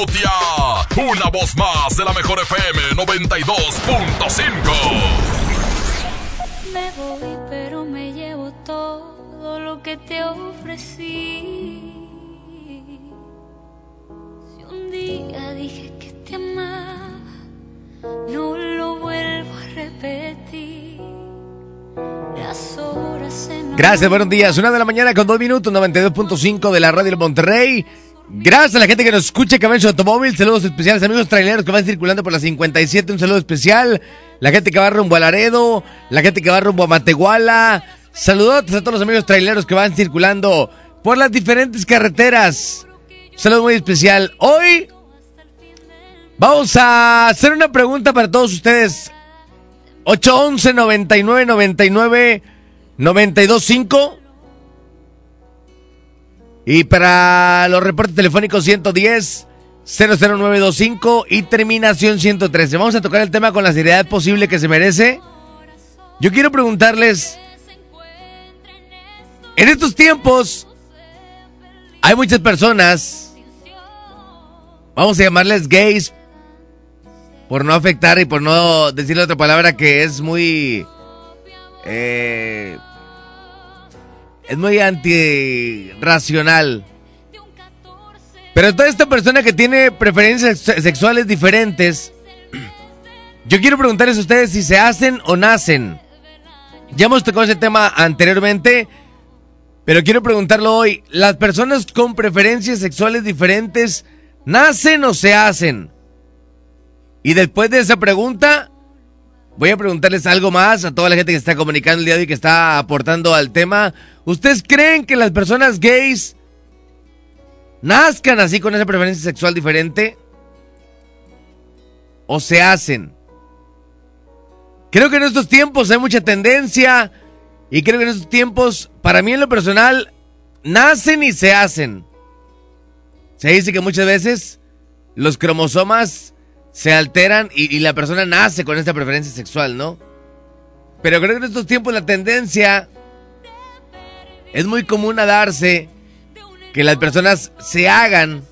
Urrutia. Una voz más de la mejor FM 92.5. Me voy, pero me llevo todo lo que te ofrecí. Si un día dije que te amaba, no lo vuelvo a repetir. Las horas se Gracias, buenos días. Una de la mañana con dos minutos, 92.5 de la radio Monterrey. Gracias a la gente que nos escucha su automóvil. Saludos especiales, amigos traileros que van circulando por la 57. Un saludo especial. La gente que va rumbo a Laredo. La gente que va rumbo a Matehuala. Saludos a todos los amigos traileros que van circulando por las diferentes carreteras. Saludos muy especial. Hoy vamos a hacer una pregunta para todos ustedes. 811 99 99 925 y para los reportes telefónicos 110 00925 y terminación 113. Vamos a tocar el tema con la seriedad posible que se merece. Yo quiero preguntarles, en estos tiempos hay muchas personas, vamos a llamarles gays, por no afectar y por no decirle otra palabra que es muy... Eh, es muy antirracional. Pero toda esta persona que tiene preferencias sexuales diferentes, yo quiero preguntarles a ustedes si se hacen o nacen. Ya hemos tocado ese tema anteriormente, pero quiero preguntarlo hoy. ¿Las personas con preferencias sexuales diferentes nacen o se hacen? Y después de esa pregunta, voy a preguntarles algo más a toda la gente que está comunicando el día de hoy, que está aportando al tema. ¿Ustedes creen que las personas gays nazcan así con esa preferencia sexual diferente? ¿O se hacen? Creo que en estos tiempos hay mucha tendencia y creo que en estos tiempos, para mí en lo personal, nacen y se hacen. Se dice que muchas veces los cromosomas se alteran y, la persona nace con esta preferencia sexual, ¿no? Pero creo que en estos tiempos la tendencia es muy común a darse que las personas se hagan.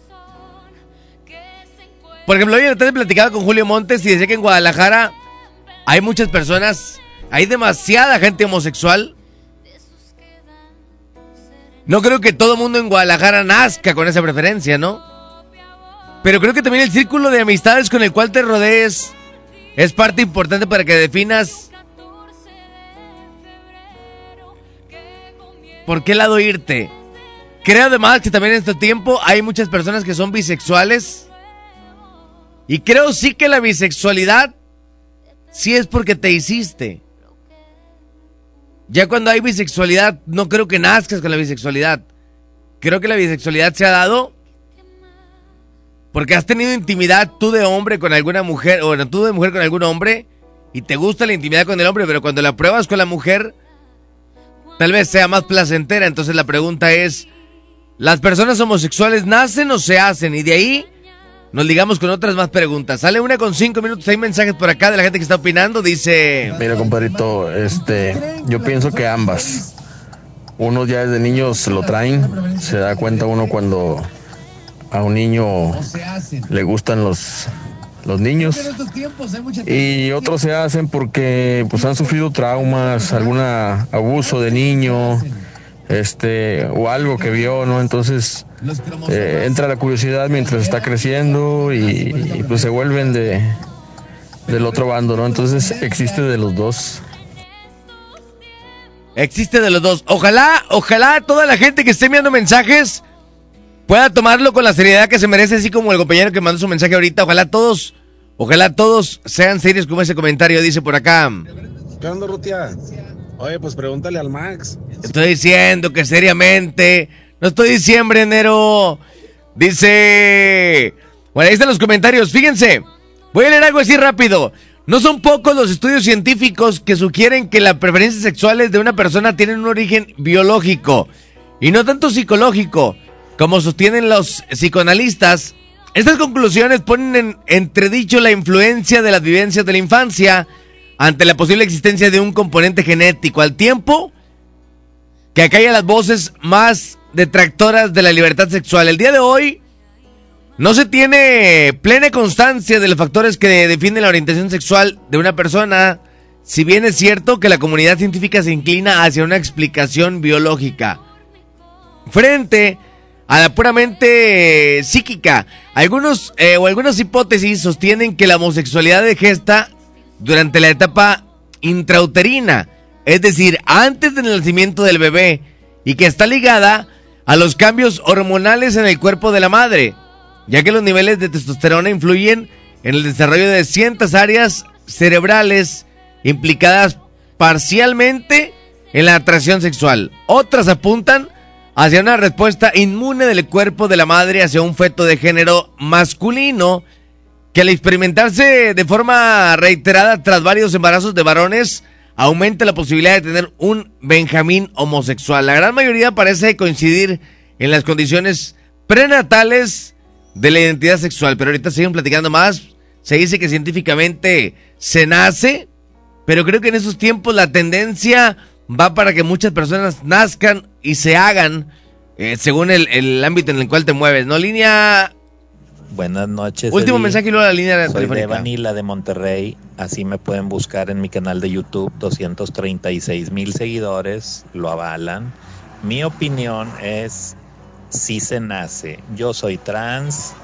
Por ejemplo, hoy en la platicaba con Julio Montes y decía que en Guadalajara hay muchas personas, hay demasiada gente homosexual. No creo que todo mundo en Guadalajara nazca con esa preferencia, ¿no? Pero creo que también el círculo de amistades con el cual te rodees es parte importante para que definas por qué lado irte. Creo además que también en este tiempo hay muchas personas que son bisexuales. Y creo sí que la bisexualidad sí es porque te hiciste. Ya cuando hay bisexualidad, no creo que nazcas con la bisexualidad. Creo que la bisexualidad se ha dado porque has tenido intimidad tú de hombre con alguna mujer, o tú de mujer con algún hombre, y te gusta la intimidad con el hombre, pero cuando la pruebas con la mujer, tal vez sea más placentera. Entonces la pregunta es, ¿las personas homosexuales nacen o se hacen? Y de ahí nos ligamos con otras más preguntas. Sale una con cinco minutos, hay mensajes por acá de la gente que está opinando, dice... Mira, compadrito, este, yo pienso que ambas. Uno ya desde niños lo traen, se da cuenta uno cuando a un niño le gustan los, los niños y otros se hacen porque pues han sufrido traumas, algún abuso de niño, este o algo que vio, ¿no? Entonces eh, entra la curiosidad mientras está creciendo y, y, pues se vuelven de del otro bando, ¿no? Entonces existe de los dos. Existe de los dos. Ojalá, ojalá toda la gente que esté enviando mensajes pueda tomarlo con la seriedad que se merece, así como el compañero que mandó su mensaje ahorita. Ojalá todos, ojalá todos sean serios como ese comentario dice por acá. ¿Qué onda, Rutia? Oye, pues pregúntale al Max. Estoy diciendo que seriamente. No estoy diciembre, enero. Dice. Bueno, ahí están los comentarios. Fíjense. Voy a leer algo así rápido. No son pocos los estudios científicos que sugieren que las preferencias sexuales de una persona tienen un origen biológico y no tanto psicológico. Como sostienen los psicoanalistas, estas conclusiones ponen en entredicho la influencia de las vivencias de la infancia ante la posible existencia de un componente genético, al tiempo que acalla las voces más detractoras de la libertad sexual. El día de hoy No se tiene plena constancia de los factores que definen la orientación sexual de una persona, si bien es cierto que la comunidad científica se inclina hacia una explicación biológica. Frente a la puramente psíquica, algunos eh, o algunas hipótesis sostienen que la homosexualidad de gesta durante la etapa intrauterina, es decir, antes del nacimiento del bebé, y que está ligada a los cambios hormonales en el cuerpo de la madre, ya que los niveles de testosterona influyen en el desarrollo de ciertas áreas cerebrales implicadas parcialmente en la atracción sexual. Otras apuntan hacia una respuesta inmune del cuerpo de la madre hacia un feto de género masculino que al experimentarse de forma reiterada tras varios embarazos de varones aumenta la posibilidad de tener un Benjamín homosexual. La gran mayoría parece coincidir en las condiciones prenatales de la identidad sexual, pero ahorita siguen platicando más. Se dice que científicamente se nace, pero creo que en esos tiempos la tendencia va para que muchas personas nazcan y se hagan eh, según el, el ámbito en el cual te mueves, ¿no? Línea Buenas noches. Último mensaje y luego la línea Soy telefónica. Vanilla de Monterrey. Así me pueden buscar en mi canal de YouTube. 236 mil seguidores lo avalan. Mi opinión es si se nace. Yo soy trans.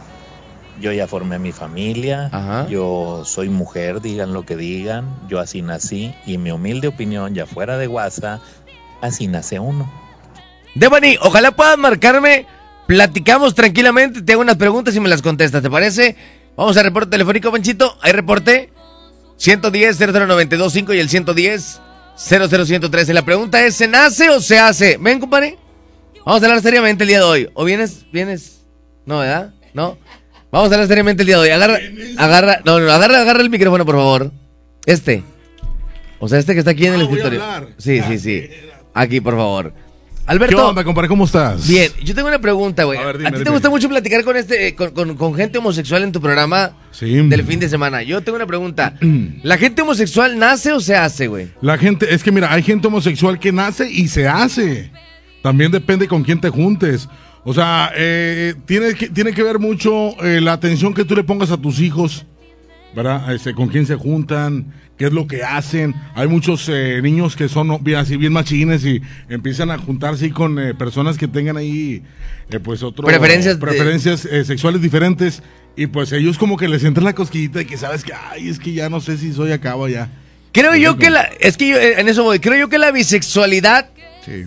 Yo ya formé mi familia. Ajá. Yo soy mujer, digan lo que digan. Yo así nací. Y mi humilde opinión, ya fuera de WhatsApp, así nace uno. Devani, ojalá puedas marcarme. Platicamos tranquilamente. Te hago unas preguntas y me las contestas, ¿te parece? Vamos al reporte telefónico, Panchito. Hay reporte. 110 00925 y el 110 00113. La pregunta es: ¿se nace o se hace? Ven, compadre. Vamos a hablar seriamente el día de hoy. ¿O vienes? ¿Vienes? No, ¿verdad? No. Vamos a hablar seriamente el día de hoy. Agarra, agarra, no, no, agarra, agarra el micrófono, por favor. Este. O sea, este que está aquí en el Ah, voy a escritorio. hablar. Sí, sí, sí. Aquí, por favor. Alberto. ¿Qué onda, compadre? ¿Cómo estás? Bien, yo tengo una pregunta, güey. A A, ver, dime, ti te gusta mucho platicar con este con, con- con gente homosexual en tu programa Sí. del fin de semana. Yo tengo una pregunta. ¿La gente homosexual nace o se hace, güey? La gente, es que mira, hay gente homosexual que nace y se hace. También depende con quién te juntes. O sea, eh, tiene, que, tiene que ver mucho eh, la atención que tú le pongas a tus hijos, ¿verdad? Este, con quién se juntan, qué es lo que hacen. Hay muchos eh, niños que son bien, así bien machines y empiezan a juntarse con eh, personas que tengan ahí, eh, pues, otro, Preferencias eh, sexuales diferentes. Y pues ellos como que les entra la cosquillita de que sabes que, ay, es que ya no sé si soy acá o allá. Creo yo que la es que yo en eso voy. Creo yo que la bisexualidad, Sí.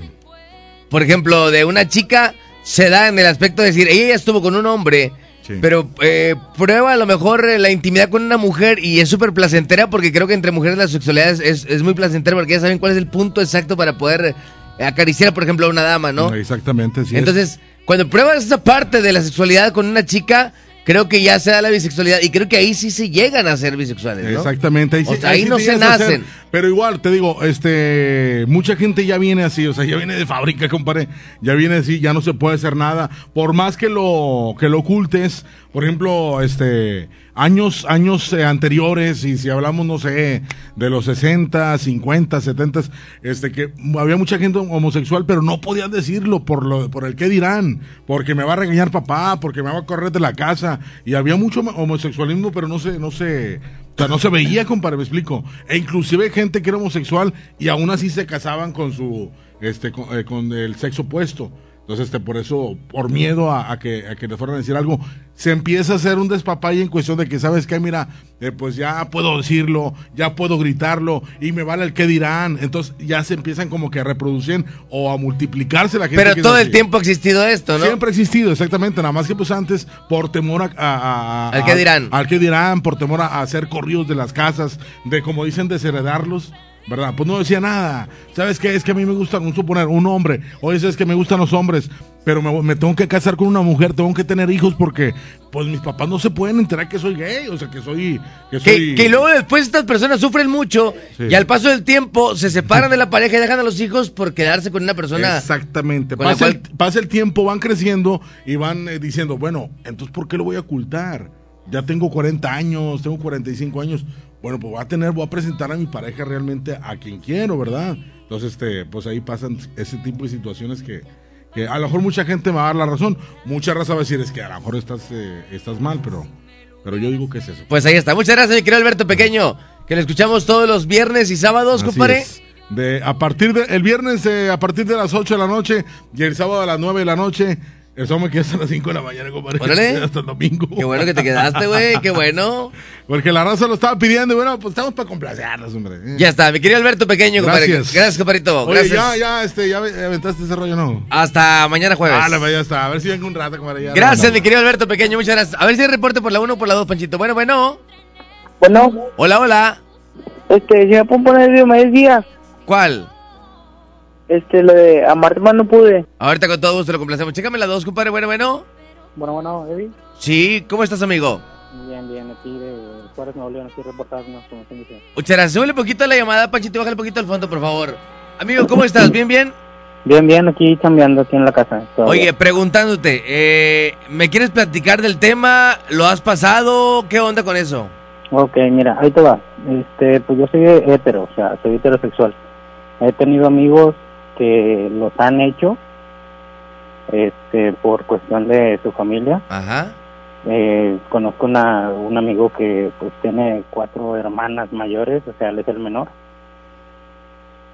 por ejemplo, de una chica se da en el aspecto de decir, ella ya estuvo con un hombre, Sí. pero eh, prueba a lo mejor eh, la intimidad con una mujer y es súper placentera porque creo que entre mujeres la sexualidad es, es- es muy placentera porque ya saben cuál es el punto exacto para poder eh, acariciar, por ejemplo, a una dama, ¿no? Exactamente, sí. es. Entonces, cuando pruebas esa parte de la sexualidad con una chica, creo que ya se da la bisexualidad y creo que ahí sí se llegan a ser bisexuales, ¿no? Exactamente, ahí, O sí- sea, ahí sí no se nacen. pero igual, te digo, este, mucha gente ya viene así, o sea, ya viene de fábrica, compadre, ya viene así, ya no se puede hacer nada, por más que lo, que lo ocultes, por ejemplo, este, años, años eh, anteriores, y si hablamos, no sé, de los 60, 50, 70, este, que había mucha gente homosexual, pero no podían decirlo por lo, por el qué dirán, porque me va a regañar papá, porque me va a correr de la casa, y había mucho homosexualismo, pero no se, no se, o sea, no se veía, compadre, me explico. E inclusive gente que era homosexual y aún así se casaban con su, este, con, eh, con el sexo opuesto. Entonces, este, por eso, por miedo a, a que, a que le fueran a decir algo, se empieza a hacer un despapalle en cuestión de que, ¿sabes qué? Mira, eh, pues ya puedo decirlo, ya puedo gritarlo, y me vale el qué dirán. Entonces, ya se empiezan como que a reproducir o a multiplicarse la gente. Pero que todo el tiempo ha existido esto, ¿no? Siempre ha existido, exactamente. Nada más que pues antes, por temor a... Al qué dirán. Al que dirán, por temor a, a hacer corridos de las casas, de como dicen, desheredarlos. ¿Verdad? Pues no decía nada. ¿Sabes qué? Es que a mí me gusta, un suponer, un hombre. Oye, es que me gustan los hombres. Pero me, me tengo que casar con una mujer, tengo que tener hijos porque, pues mis papás no se pueden enterar que soy gay. O sea, que soy. Que, soy, que luego después estas personas sufren mucho Sí. y al paso del tiempo se separan de la pareja y dejan a los hijos por quedarse con una persona. Exactamente. Pasa, el, pasa el tiempo, van creciendo y van eh, diciendo, bueno, entonces ¿por qué lo voy a ocultar? Ya tengo 40 años, tengo 45 años. Bueno, pues voy a tener, voy a presentar a mi pareja realmente a quien quiero, ¿verdad? Entonces, este, pues ahí pasan ese tipo de situaciones que, que a lo mejor mucha gente me va a dar la razón. Mucha raza va a decir, es que a lo mejor estás, eh, estás mal, pero, pero yo digo que es eso. Pues ahí está. Muchas gracias, mi querido Alberto Pequeño. Que lo escuchamos todos los viernes y sábados, Así compadre. es. De, a partir de, el viernes eh, a partir de las 8 de la noche y el sábado a las 9 de la noche. Sábado me quedé hasta las 5 de la mañana, compadre. Órale. Hasta el domingo. Qué bueno que te quedaste, güey. Qué bueno. Porque la raza lo estaba pidiendo y bueno, pues estamos para complacerlos, hombre. Ya está, mi querido Alberto Pequeño, compadre. Gracias. Gracias, compadrito. Oye, Gracias. ya, ya, este, ya aventaste ese rollo, ¿no? Hasta mañana jueves. Ah, la ya está. A ver si vengo un rato, compadre. ya Gracias, no, mi querido Alberto Pequeño. Muchas gracias. A ver si hay reporte por la 1 o por la 2, Panchito. Bueno, bueno. Bueno, Hola, hola. este, si me puedo poner el video, me ¿Cuál? Este, lo de amarte más no pude. Ahorita con todo gusto lo complacemos. Chécame la 2, compadre. Bueno, bueno. Bueno, bueno, Eddie. Sí, ¿cómo estás, amigo? Bien, bien, aquí de Juárez, Nuevo León, aquí reportándonos, como se dice. Muchas gracias. Súbele poquito a la llamada, Panchito. Bájale poquito al fondo, por favor. Amigo, ¿cómo estás? ¿Bien, bien? Bien, bien, aquí cambiando aquí en la casa. todavía. Oye, preguntándote, eh, ¿me quieres platicar del tema? ¿Lo has pasado? ¿Qué onda con eso? Ok, mira, ahí te va. Este, pues yo soy hetero, o sea, soy heterosexual. He tenido amigos que los han hecho, este, por cuestión de su familia. Ajá. Eh, conozco una, un amigo que pues tiene cuatro hermanas mayores, o sea, él es el menor.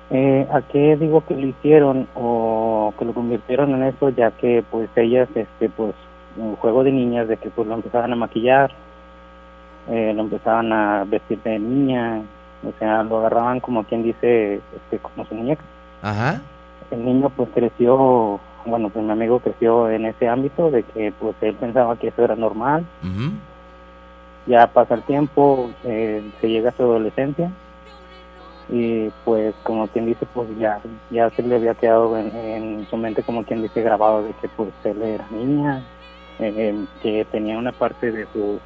Eh, ¿A qué digo que lo hicieron o que lo convirtieron en eso? Ya que pues ellas, este, pues, un juego de niñas, de que pues lo empezaban a maquillar, eh, lo empezaban a vestir de niña, o sea, lo agarraban como quien dice, este, como su muñeca. Ajá. El niño pues creció, bueno, pues mi amigo creció en ese ámbito de que pues él pensaba que eso era normal, ya pasa el tiempo, eh, se llega a su adolescencia y pues como quien dice pues ya ya se le había quedado en, en su mente como quien dice grabado de que pues él era niña, eh, eh, que tenía una parte de su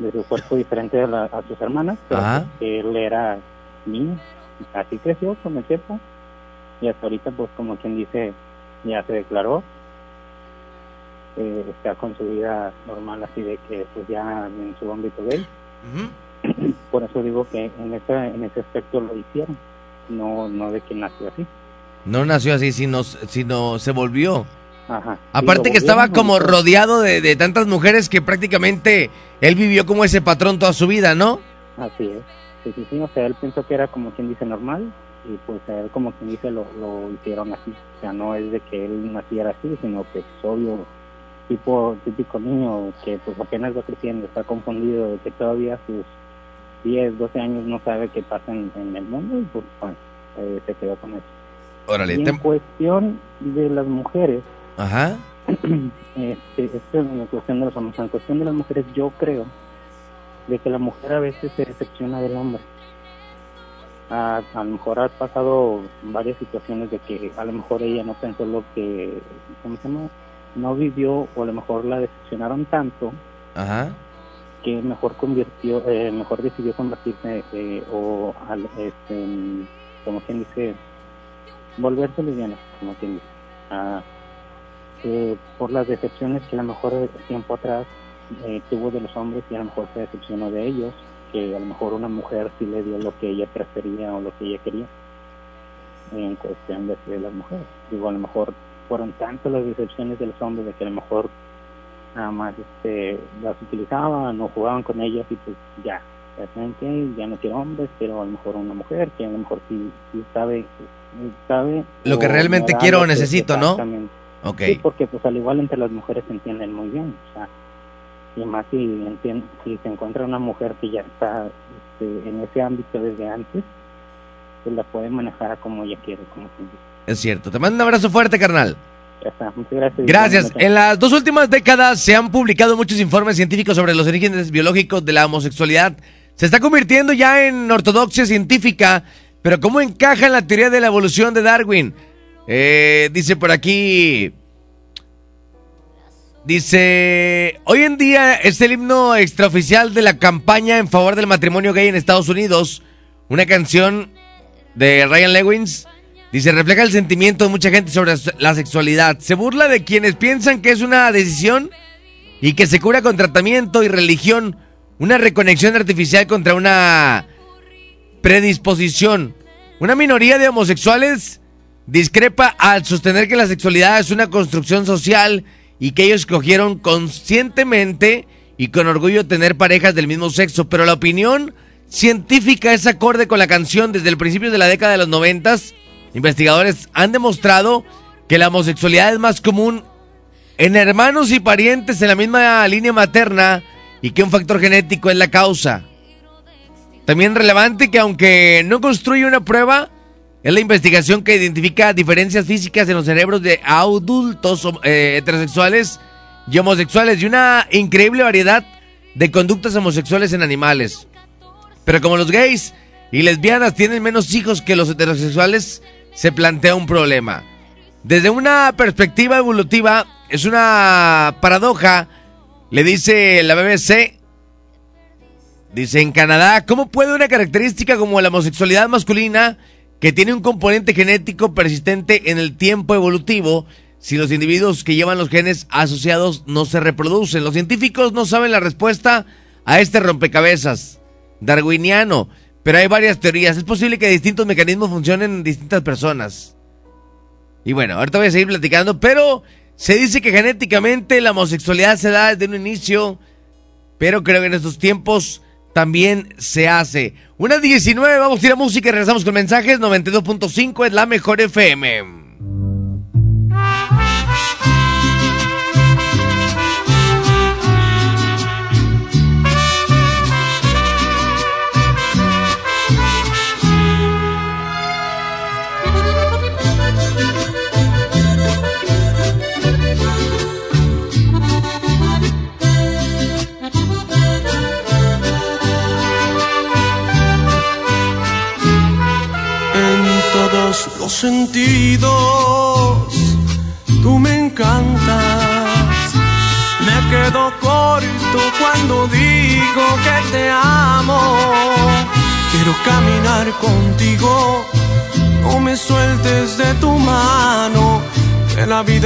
de su cuerpo diferente a, la- a sus hermanas, pero Ajá. él era niño, así creció con el tiempo y hasta ahorita pues como quien dice ya se declaró eh, está con su vida normal así de que pues ya en su ámbito gay Ujú. por eso digo que en ese en ese aspecto lo hicieron no no de que nació así No nació así, sino, sino se volvió. ajá Aparte que estaba como rodeado de, de tantas mujeres que prácticamente él vivió como ese patrón toda su vida, ¿no? así es sí sí sí o sea él pensó que era como quien dice normal y pues a él como quien dice lo, lo hicieron así o sea no es de que él naciera así sino que es obvio tipo típico niño que pues apenas va creciendo está confundido de que todavía sus 10 12 años no sabe qué pasa en, en el mundo y pues bueno, eh, se quedó con eso Órale. y en cuestión de las mujeres Ajá. este, esto es en cuestión de los hombres. En cuestión de las mujeres, yo creo de que la mujer a veces se decepciona del hombre. A, a lo mejor ha pasado varias situaciones de que a lo mejor ella no pensó lo que, ¿cómo se llama? No vivió o a lo mejor la decepcionaron tanto Ajá. que mejor convirtió, eh, mejor decidió convertirse eh, o al, este, como quien dice, volverse lesbiana, como quien dice, Ah, eh, por las decepciones que a lo mejor tiempo atrás tuvo de los hombres y a lo mejor se decepcionó de ellos, que a lo mejor una mujer sí le dio lo que ella prefería o lo que ella quería en cuestión de, de las mujeres. Digo, a lo mejor fueron tantas las decepciones de los hombres de que a lo mejor nada más este, las utilizaban o jugaban con ellas y pues ya, ya saben que ya no quiero hombres, quiero a lo mejor una mujer que a lo mejor sí, sí sabe, sabe Lo que realmente quiero o necesito, ¿no? Ok. Sí, porque pues al igual entre las mujeres se entienden muy bien, o sea, y más si, si se encuentra una mujer que ya está este, en ese ámbito desde antes, pues la puede manejar como ella quiere, como. Es cierto. Te mando un abrazo fuerte, carnal. Gracias. Gracias. En las dos últimas décadas se han publicado muchos informes científicos sobre los orígenes biológicos de la homosexualidad. Se está convirtiendo ya en ortodoxia científica, pero ¿cómo encaja en la teoría de la evolución de Darwin? Eh, dice por aquí... Dice, hoy en día es el himno extraoficial de la campaña en favor del matrimonio gay en Estados Unidos. Una canción de Ryan Lewins. Dice, refleja el sentimiento de mucha gente sobre la sexualidad. Se burla de quienes piensan que es una decisión y que se cura con tratamiento y religión. Una reconexión artificial contra una predisposición. Una minoría de homosexuales discrepa al sostener que la sexualidad es una construcción social y que ellos escogieron conscientemente y con orgullo tener parejas del mismo sexo, pero la opinión científica es acorde con la canción desde el principio de la década de los noventas. Investigadores han demostrado que la homosexualidad es más común en hermanos y parientes en la misma línea materna y que un factor genético es la causa. También relevante que aunque no construye una prueba, es la investigación que identifica diferencias físicas en los cerebros de adultos eh, heterosexuales y homosexuales y una increíble variedad de conductas homosexuales en animales. Pero como los gays y lesbianas tienen menos hijos que los heterosexuales, se plantea un problema. Desde una perspectiva evolutiva, es una paradoja, le dice la BBC. Dice en Canadá, ¿cómo puede una característica como la homosexualidad masculina, que tiene un componente genético persistente en el tiempo evolutivo, si los individuos que llevan los genes asociados no se reproducen? Los científicos no saben la respuesta a este rompecabezas darwiniano, pero hay varias teorías. Es posible que distintos mecanismos funcionen en distintas personas. Y bueno, ahorita voy a seguir platicando, pero se dice que genéticamente la homosexualidad se da desde un inicio, pero creo que en estos tiempos también se hace. Unas 19, vamos a ir a música y regresamos con mensajes. 92.5 es la mejor FM.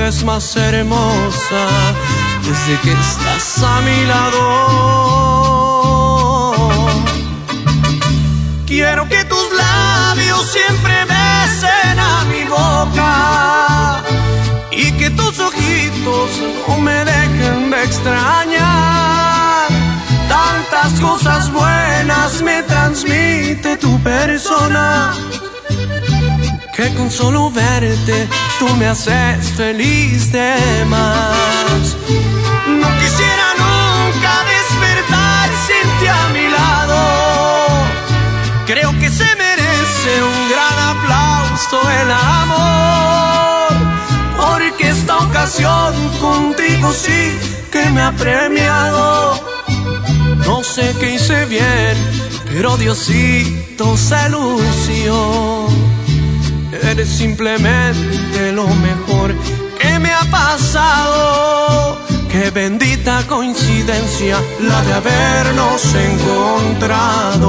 Que la vida es más hermosa desde que estás a mi lado. Quiero que tus labios siempre besen a mi boca y que tus ojitos no me dejen de extrañar. Tantas cosas buenas me transmite tu persona que con solo verte tú me haces feliz de más. No quisiera nunca despertar sin ti a mi lado Creo que se merece un gran aplauso el amor, porque esta ocasión contigo sí que me ha premiado. No sé qué hice bien, pero Diosito se lució. Eres simplemente lo mejor que me ha pasado. Qué bendita coincidencia la de habernos encontrado.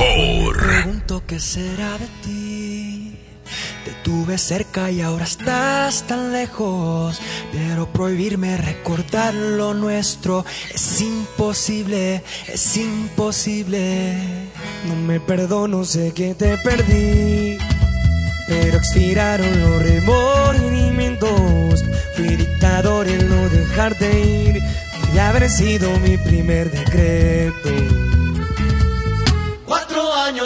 Mejor. Pregunto qué será de ti. Te tuve cerca y ahora estás tan lejos. Pero prohibirme recordar lo nuestro es imposible, es imposible. No me perdono, sé que te perdí. Pero expiraron los remordimientos. Fui dictador en no dejarte ir. Y haber sido mi primer decreto.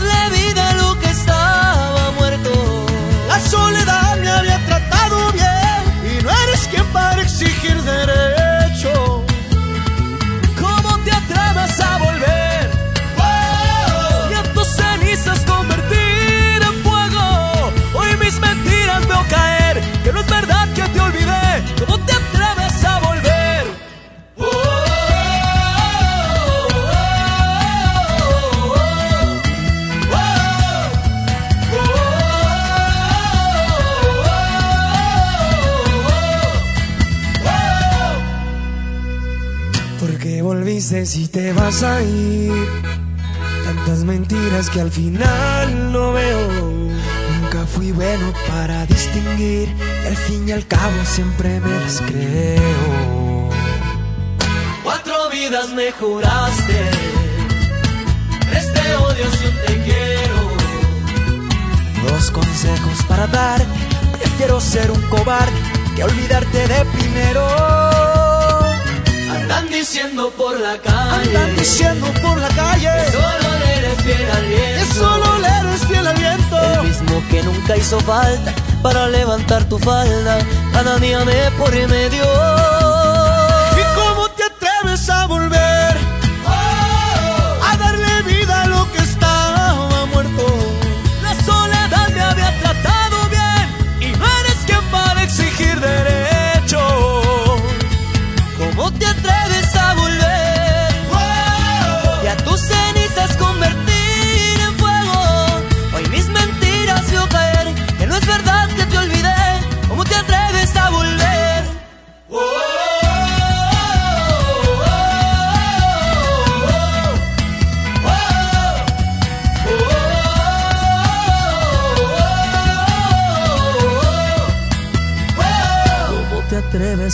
darle vida Volviste si te vas a ir. Tantas mentiras que al final no veo. Nunca fui bueno para distinguir. Y al fin y al cabo siempre me las creo. Cuatro vidas me juraste. Tres te odio un te quiero. Dos consejos para dar. Prefiero ser un cobarde que olvidarte de primero. Andan diciendo por la calle. Andan diciendo por la calle. Que solo le eres fiel al viento. Que solo le eres fiel al viento. El mismo que nunca hizo falta para levantar tu falda. Cada día de por medio.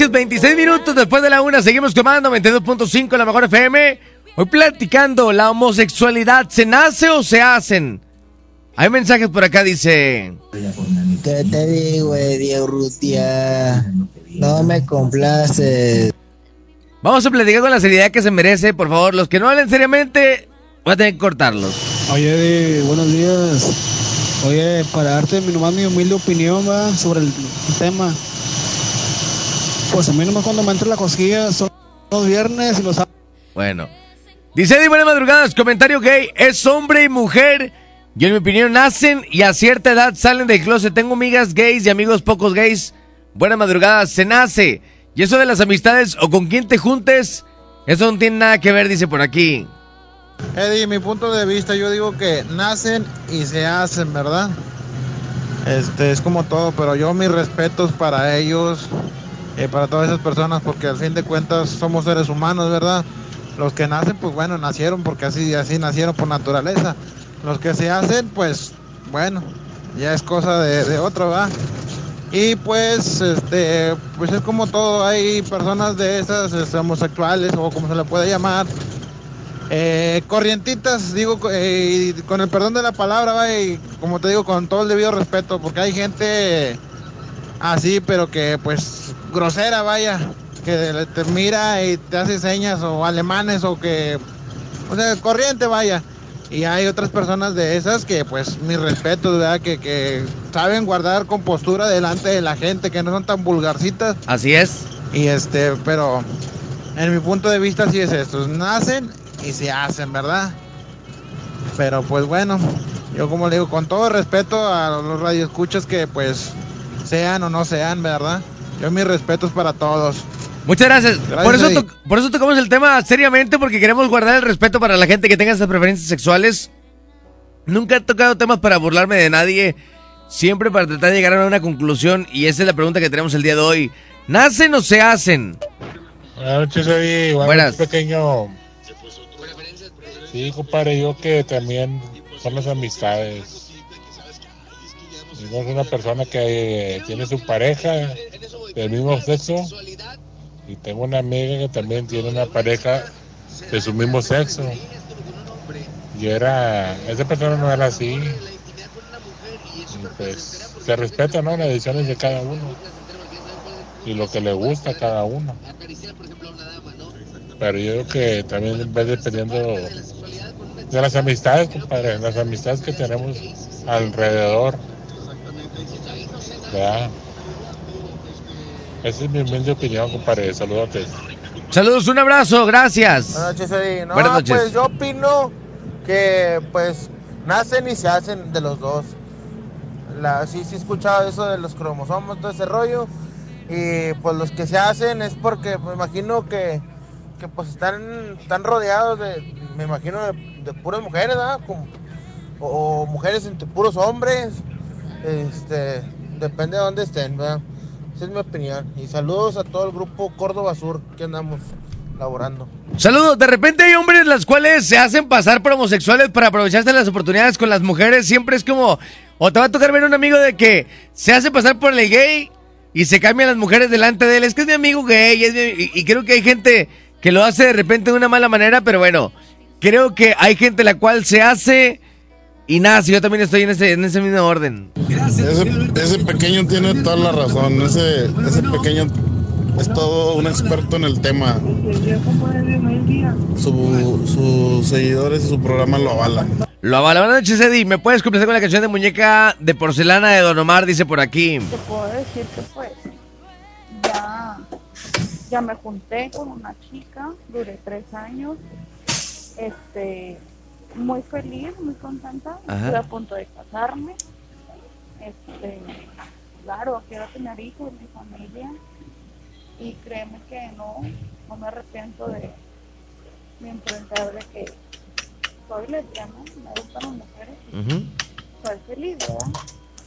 Gracias, 26 minutos después de la una. Seguimos tomando 92.5 la mejor FM. Hoy platicando, ¿la homosexualidad se nace o se hacen? Hay mensajes por acá, dice. ¿Qué te digo, eh, Diego Rutia? No me complaces. Vamos a platicar con la seriedad que se merece, por favor. Los que no hablen seriamente, voy a tener que cortarlos. Oye, Eddie, buenos días. Oye, para darte mi, nomás mi humilde opinión va, sobre el tema. Pues a mí nomás cuando me entra la cosquilla son Los viernes y los sábados. Bueno. Dice Eddie, buenas madrugadas. Comentario gay. Es hombre y mujer. Yo en mi opinión nacen y a cierta edad salen del closet. Tengo amigas gays y amigos pocos gays. Buenas madrugadas. Se nace. Y eso de las amistades o con quién te juntes, eso no tiene nada que ver, dice por aquí. Eddie, mi punto de vista, yo digo que nacen y se hacen, ¿verdad? Este es como todo, pero yo mis respetos para ellos y para todas esas personas, porque al fin de cuentas somos seres humanos, ¿verdad? Los que nacen, pues bueno, nacieron porque así, así nacieron por naturaleza. Los que se hacen, pues bueno, ya es cosa de, de otro, ¿verdad? Y pues, este, pues es como todo, hay personas de esas homosexuales o como se le puede llamar, eh, corrientitas, digo, eh, con el perdón de la palabra, va, y como te digo, con todo el debido respeto, porque hay gente así, pero que pues grosera, vaya, que te mira y te hace señas, o alemanes, o que, o sea, corriente, vaya. Y hay otras personas de esas que, pues, mis respetos, ¿verdad? Que, que saben guardar compostura delante de la gente, que no son tan vulgarcitas. Así es. Y este, pero en mi punto de vista sí es esto. Nacen y se hacen, ¿verdad? Pero pues bueno, yo como le digo, con todo respeto a los radioescuchas que pues sean o no sean, ¿verdad? Yo mis respetos para todos. Muchas gracias. Gracias, por, eso por eso tocamos el tema seriamente, porque queremos guardar el respeto para la gente que tenga estas preferencias sexuales. Nunca he tocado temas para burlarme de nadie, siempre para tratar de llegar a una conclusión, y esa es la pregunta que tenemos el día de hoy. ¿Nacen o se hacen? Buenas noches, Eddie. Buenas Buenas. pequeño. Sí, compadre, yo que también son las amistades. Es una persona que eh, tiene su pareja del mismo sexo y tengo una amiga que también tiene una pareja de su mismo sexo. Y era, esa persona no era así. Y pues se respeta, ¿no? Las decisiones de cada uno y lo que le gusta a cada uno. Pero yo creo que también va dependiendo de las amistades, compadre, las amistades que tenemos alrededor. ¿Verdad? Esa es mi humilde opinión, compadre. Saludos. Saludos, un abrazo, gracias. Buenas noches, Eddie. No, Buenas noches. pues yo opino que pues nacen y se hacen de los dos. La, sí, sí he escuchado eso de los cromosomas, todo ese rollo. Y pues los que se hacen es porque me imagino que, que pues están, están rodeados de, me imagino, de, de puras mujeres, ¿verdad? Como- o, o mujeres entre puros hombres. Este, depende de dónde estén, ¿verdad? Esa es mi opinión. Y saludos a todo el grupo Córdoba Sur que andamos laborando. Saludos, de repente hay hombres las cuales se hacen pasar por homosexuales para aprovecharse las oportunidades con las mujeres. Siempre es como, o te va a tocar ver un amigo de que se hace pasar por el gay y se cambian las mujeres delante de él. Es que es mi amigo gay, y creo que hay gente que lo hace de repente de una mala manera, pero bueno, creo que hay gente la cual se hace y nace. Yo también estoy en ese, en ese mismo orden. Ese, ese pequeño tiene toda la razón. Ese, ese pequeño es todo un experto en el tema. Su- sus seguidores y su programa lo avalan. Lo avala. Buenas noches, Eddie. ¿Me puedes complacer con la canción de muñeca de porcelana de Don Omar? Dice por aquí. te puedo decir que pues ya, ya me junté con una chica, duré tres años, este, muy feliz, muy contenta, Ajá. estoy a punto de casarme, este, claro, quiero tener hijos, mi familia, y créeme que no, no me arrepiento de, de enfrentar de que soy lesbiana, me gustan las mujeres, soy feliz, ¿verdad?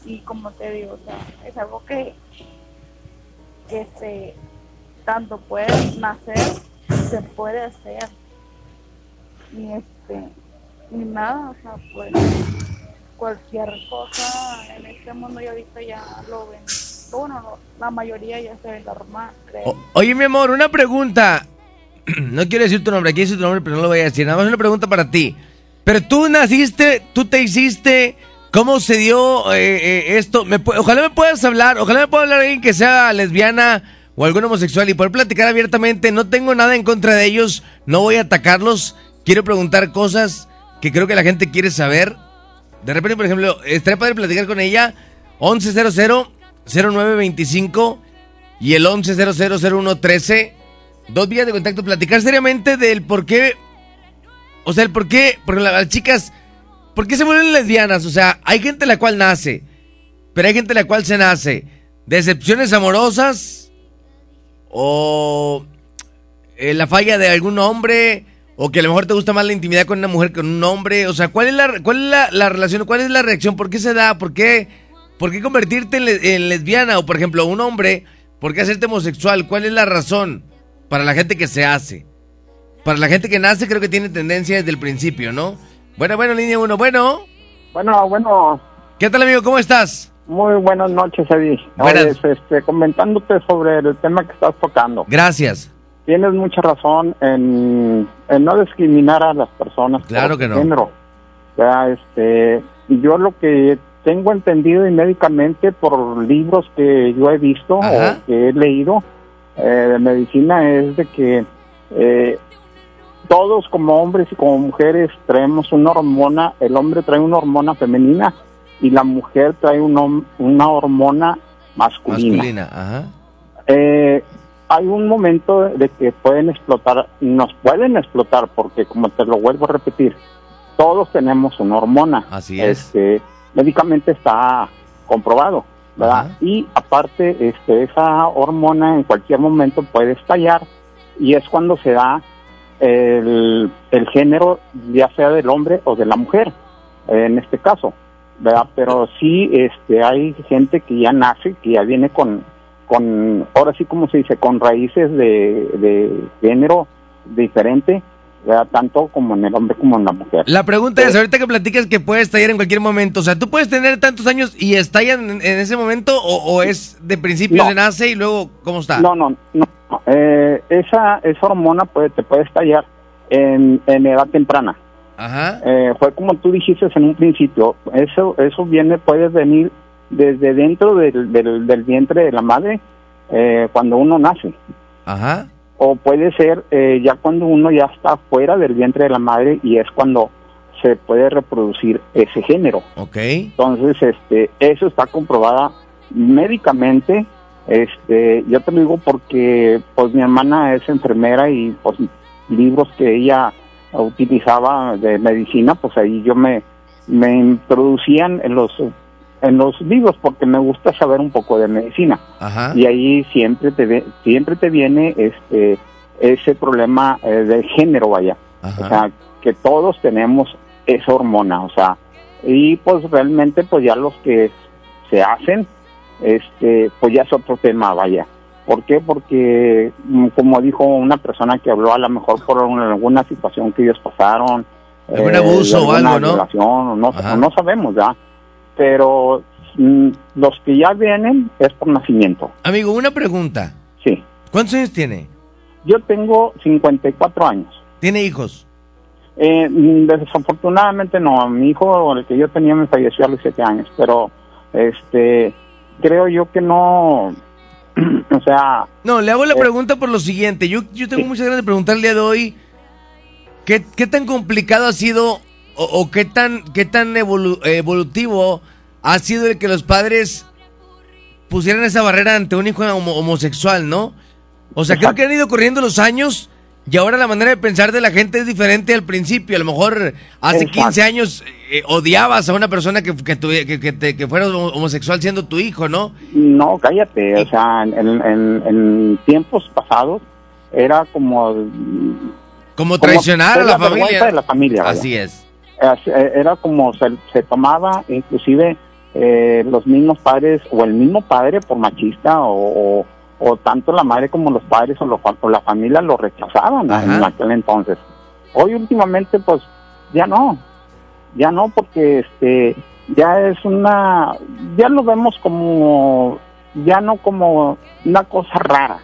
Y como te digo, o sea, es algo que, que se, tanto puede nacer, se puede hacer. Y este, y nada, o sea, pues cualquier cosa en este mundo y ahorita ya lo ven, bueno, no, la mayoría ya se ve normal, creo. O- oye, mi amor, una pregunta. No quiero decir tu nombre, aquí decir tu nombre, pero no lo voy a decir. Nada más una pregunta para ti. Pero tú naciste, tú te hiciste, ¿cómo se dio eh, eh, esto? Me ojalá me puedas hablar, ojalá me pueda hablar alguien que sea lesbiana o algún homosexual y poder platicar abiertamente. No tengo nada en contra de ellos, no voy a atacarlos. Quiero preguntar cosas que creo que la gente quiere saber. De repente, por ejemplo, estaría padre platicar con ella. 1100 0925 y el 11000113. Dos vías de contacto, platicar seriamente del por qué, o sea, el por qué, porque la- las chicas, ¿por qué se vuelven lesbianas? O sea, hay gente la cual nace, pero hay gente la cual se nace. ¿Decepciones amorosas? ¿O eh, la falla de algún hombre? ¿O que a lo mejor te gusta más la intimidad con una mujer que con un hombre? O sea, ¿cuál es la, cuál es la, la relación? ¿Cuál es la reacción? ¿Por qué se da? ¿Por qué, por qué convertirte en, le- en lesbiana? O por ejemplo, un hombre, ¿por qué hacerte homosexual? ¿Cuál es la razón para la gente que se hace? Para la gente que nace creo que tiene tendencia desde el principio, ¿no? Bueno, bueno, línea uno, bueno. Bueno, bueno. ¿Qué tal, amigo? ¿Cómo estás? Muy buenas noches, Eddie. Buenas. Oye, este, comentándote sobre el tema que estás tocando. Gracias. Tienes mucha razón en, en no discriminar a las personas. Claro por que no. Género. Sea, este, yo lo que tengo entendido y médicamente por libros que yo he visto Ajá. o que he leído eh, de medicina es de que eh, todos como hombres y como mujeres traemos una hormona, el hombre trae una hormona femenina y la mujer trae un hom- una hormona masculina. Masculina, ajá. Eh, hay un momento de que pueden explotar, nos pueden explotar porque como te lo vuelvo a repetir, todos tenemos una hormona. Así es. Este, médicamente está comprobado, ¿verdad? Y aparte, este, esa hormona en cualquier momento puede estallar y es cuando se da el, el género, ya sea del hombre o de la mujer, en este caso, ¿verdad? Pero sí, este, hay gente que ya nace, que ya viene con, con ahora sí como se dice, con raíces de, de género diferente, ¿verdad? tanto como en el hombre como en la mujer. La pregunta es, ahorita que platicas que puede estallar en cualquier momento, o sea, ¿tú puedes tener tantos años y estallan en, en ese momento o, o es de principio No. se nace y luego, ¿cómo está? No, no, no. Eh, esa, esa hormona puede, te puede estallar en, en edad temprana. Ajá. Eh, fue como tú dijiste en un principio, eso, eso viene, puede venir desde dentro del, del, del vientre de la madre eh, cuando uno nace. Ajá. O puede ser eh, ya cuando uno ya está fuera del vientre de la madre y es cuando se puede reproducir ese género. Ok. Entonces, este, eso está comprobada médicamente. Este, yo te lo digo porque, pues, mi hermana es enfermera y, pues, libros que ella utilizaba de medicina, pues ahí yo me, me introducían en los, en los libros porque me gusta saber un poco de medicina. Ajá. Y ahí siempre te, siempre te viene, este, ese problema eh, de género, vaya. O sea, que todos tenemos esa hormona, o sea, y pues realmente pues ya los que se hacen, este, pues ya es otro tema, vaya. ¿Por qué? Porque, mm, como dijo una persona que habló, a lo mejor por una- alguna situación que ellos pasaron, eh, Algún abuso de o algo, ¿no? no, no sabemos ya. Pero mm, los que ya vienen es por nacimiento. Amigo, una pregunta. Sí. ¿Cuántos años tiene? Yo tengo 54 años. ¿Tiene hijos? Eh, mm, desafortunadamente no, mi hijo, el que yo tenía, me falleció a los siete años, pero este, creo yo que no, o sea, No, le hago la Eh, pregunta por lo siguiente. Yo, yo tengo muchas ganas de preguntar el día de hoy. ¿Qué, qué tan complicado ha sido o, o qué tan, qué tan evolu- evolutivo ha sido el que los padres pusieran esa barrera ante un hijo homo- homosexual, ¿no? O sea, creo que han ido corriendo los años y ahora la manera de pensar de la gente es diferente al principio. A lo mejor hace Exacto. 15 años eh, odiabas a una persona que, que, que, que te- que fuera homo- homosexual siendo tu hijo, ¿no? no, cállate, o sea, en, en- en tiempos pasados era como... Como traicionar a ser la familia. de la familia. Así es. Eh, Era como se, se tomaba, inclusive eh, los mismos padres o el mismo padre por machista o, o- o tanto la madre como los padres o, lo- o la familia lo rechazaban Ajá. en aquel entonces. Hoy últimamente pues ya no, ya no porque este ya es una, ya lo vemos como, ya no como una cosa rara.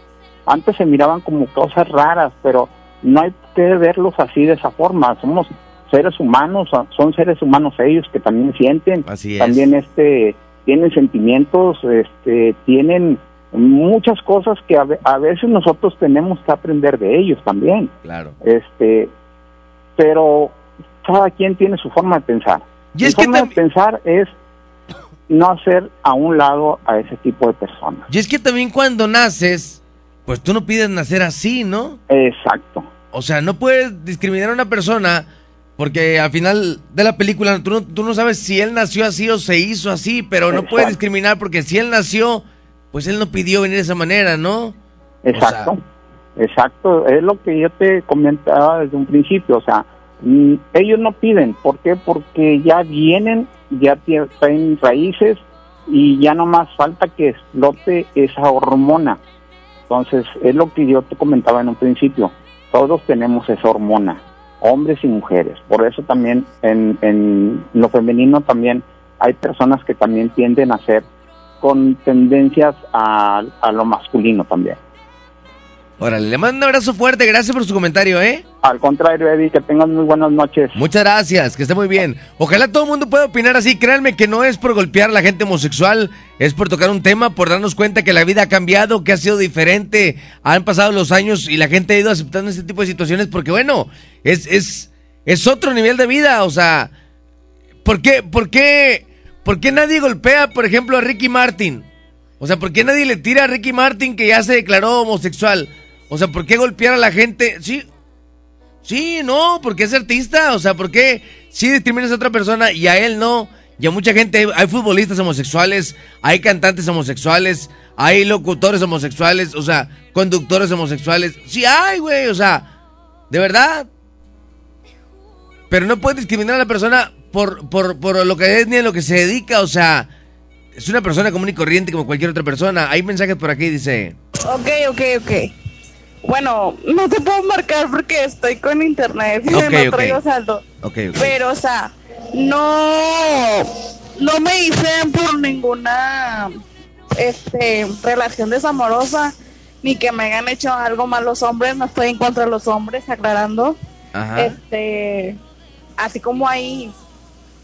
Antes se miraban como cosas raras, pero no hay que verlos así de esa forma. Somos seres humanos, son- seres humanos ellos que también sienten, Así es. también este tienen sentimientos, este tienen muchas cosas que a, a veces nosotros tenemos que aprender de ellos también. Claro. Este, pero cada quien tiene su forma de pensar. Y Mi es que forma de pensar es no hacer a un lado a ese tipo de personas. Y es que también cuando naces, pues tú no pides nacer así, ¿no? Exacto. O sea, no puedes discriminar a una persona porque al final de la película tú no, tú no sabes si él nació así o se hizo así, pero no puedes discriminar porque si él nació, pues él no pidió venir de esa manera, ¿no? Exacto, exacto, es lo que yo te comentaba desde un principio, o sea, mm, ellos no piden, ¿por qué? Porque ya vienen, ya tie- traen raíces y ya no más falta que explote esa hormona. Entonces, es lo que yo te comentaba en un principio, todos tenemos esa hormona, hombres y mujeres, por eso también en, en lo femenino también hay personas que también tienden a ser con tendencias a, a lo masculino también. Órale, le mando un abrazo fuerte, gracias por su comentario, ¿eh? Al contrario, Eddie, que tengan muy buenas noches. Muchas gracias, que esté muy bien. Ojalá todo el mundo pueda opinar así. Créanme que no es por golpear a la gente homosexual, es por tocar un tema, por darnos cuenta que la vida ha cambiado, que ha sido diferente. Han pasado los años y la gente ha ido aceptando este tipo de situaciones porque, bueno, es, es, es otro nivel de vida. O sea, ¿por qué, por qué, por qué nadie golpea, por ejemplo, a Ricky Martin? O sea, ¿por qué nadie le tira a Ricky Martin que ya se declaró homosexual? O sea, ¿por qué golpear a la gente? Sí, Sí, no, porque es artista, o sea, ¿por qué si discriminas a otra persona y a él no? Y a mucha gente, hay futbolistas homosexuales, hay cantantes homosexuales, hay locutores homosexuales, o sea, conductores homosexuales. Sí hay, güey, o sea, de verdad. Pero no puedes discriminar a la persona por, por, por lo que es ni a lo que se dedica, o sea, es una persona común y corriente como cualquier otra persona. Hay mensajes por aquí, dice... Ok, ok, ok. Bueno, no te puedo marcar porque estoy con internet y Ok, no traigo saldo. Ok, ok. Pero, o sea, no, no me dicen por ninguna este, relación desamorosa ni que me hayan hecho algo mal los hombres. No estoy en contra de los hombres, aclarando. Ajá. Este, así como hay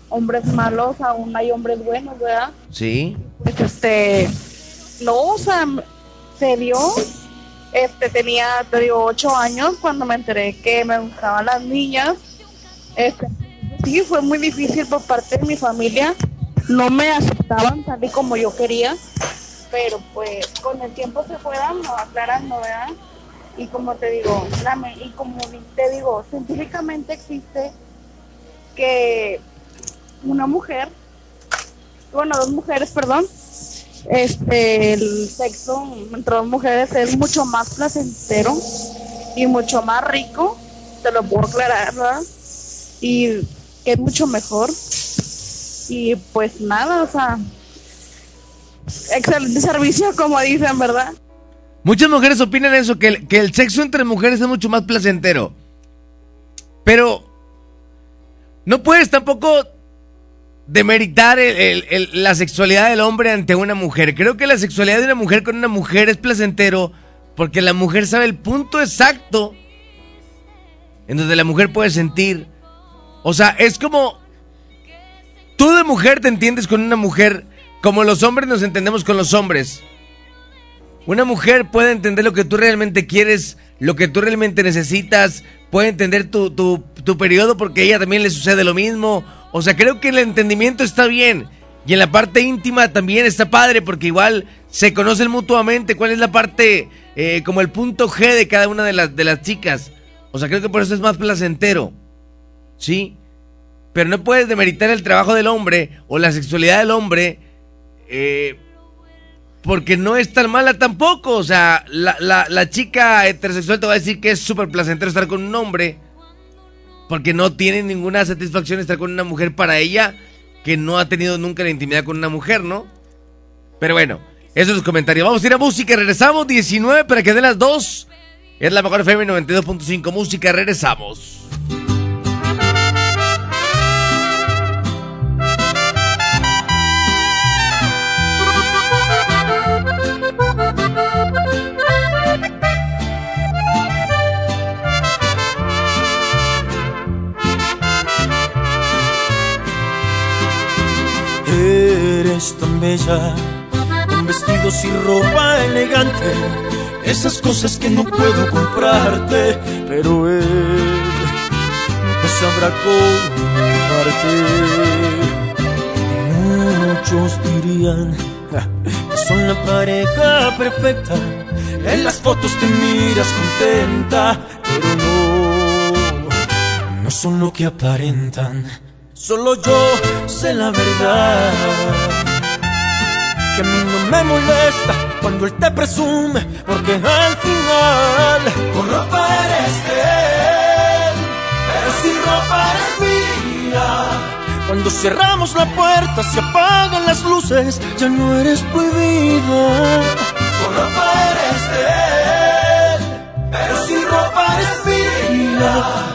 hombres malos, aún hay hombres buenos, ¿verdad? Sí. pues este no o sea se dio este tenía te digo ocho años cuando me enteré que me gustaban las niñas este sí fue muy difícil por parte de mi familia no me aceptaban tal y como yo quería pero pues con el tiempo se fue dando aclarando verdad y como te digo y como te digo científicamente existe que una mujer bueno, dos mujeres, perdón, este, el sexo entre dos mujeres es mucho más placentero y mucho más rico, te lo puedo aclarar, ¿verdad? Y que es mucho mejor. Y pues nada, o sea, excelente servicio, como dicen, ¿verdad? Muchas mujeres opinan eso, que el, que el sexo entre mujeres es mucho más placentero. Pero no puedes tampoco demeritar la sexualidad del hombre ante una mujer. Creo que la sexualidad de una mujer con una mujer es placentero porque la mujer sabe el punto exacto en donde la mujer puede sentir. O sea, es como tú de mujer te entiendes con una mujer como los hombres nos entendemos con los hombres. Una mujer puede entender lo que tú realmente quieres, lo que tú realmente necesitas, puede entender tu, tu periodo porque a ella también le sucede lo mismo. O sea, creo que el entendimiento está bien. Y en la parte íntima también está padre porque igual se conocen mutuamente cuál es la parte, eh, como el punto G de cada una de las, de las chicas. O sea, creo que por eso es más placentero. ¿Sí? Pero no puedes demeritar el trabajo del hombre o la sexualidad del hombre eh, porque no es tan mala tampoco. O sea, la, la- la chica heterosexual te va a decir que es súper placentero estar con un hombre. Porque no tiene ninguna satisfacción estar con una mujer para ella que no ha tenido nunca la intimidad con una mujer, ¿no? Pero bueno, esos son los comentarios. Vamos a ir a música, regresamos 19 para que den las 2. Es la mejor FM 92.5 música, regresamos. Eres tan bella, con vestidos y ropa elegante, esas cosas que no puedo comprarte, pero él nunca sabrá comprarte. Muchos dirían que son la pareja perfecta, En las fotos te miras contenta, pero no, no son lo que aparentan. Solo yo sé la verdad. Que a mí no me molesta cuando él te presume, porque al final con ropa eres de él, pero si ropa eres mía. Cuando cerramos la puerta, se apagan las luces, ya no eres prohibida. Con ropa eres de él, pero si ropa eres mía.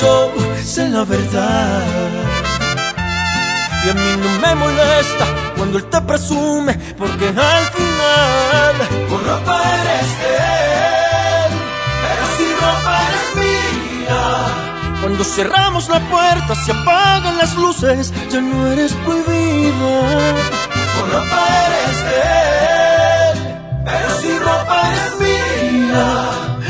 Yo sé la verdad. Y a mí no me molesta cuando él te presume, porque al final con ropa eres de él, pero si ropa eres mía. Cuando cerramos la puerta, se apagan las luces, ya no eres prohibida. Con ropa eres de él, pero si ropa eres mía.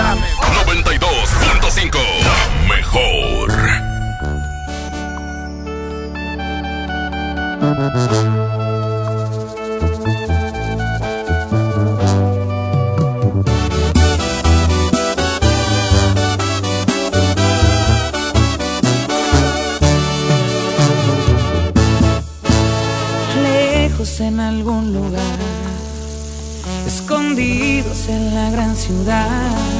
Esta es 92.5. La mejor. Lejos en algún lugar, escondidos en la gran ciudad,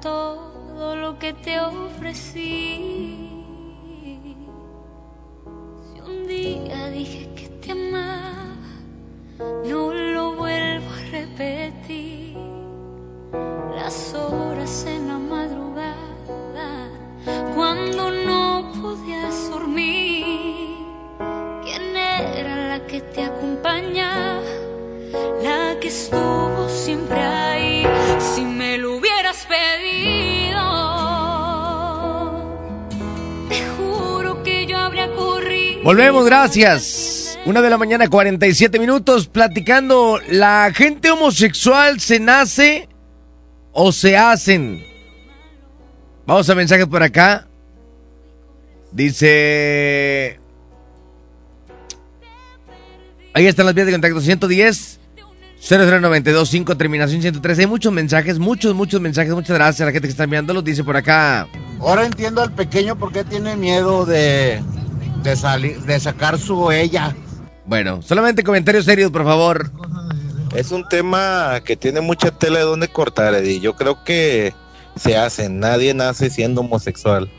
todo lo que te ofrecí. Si un día dije que te amaba, no lo vuelvo a repetir. Las horas en la madrugada, cuando no podías dormir. ¿Quién era la que te acompañaba? Volvemos, gracias. Una de la mañana, 47 minutos, platicando. ¿La gente homosexual se nace o se hacen? Vamos a mensajes por acá. Dice. Ahí están las vías de contacto: 110 00925, terminación 113. Hay muchos mensajes, muchos, muchos mensajes. Muchas gracias a la gente que está enviándolos. Dice por acá. Ahora entiendo al pequeño por qué tiene miedo de, de salir, de sacar su ella. Bueno, solamente comentarios serios, por favor. Es un tema que tiene mucha tela de donde cortar, Eddie. Yo creo que se hace. Nadie nace siendo homosexual.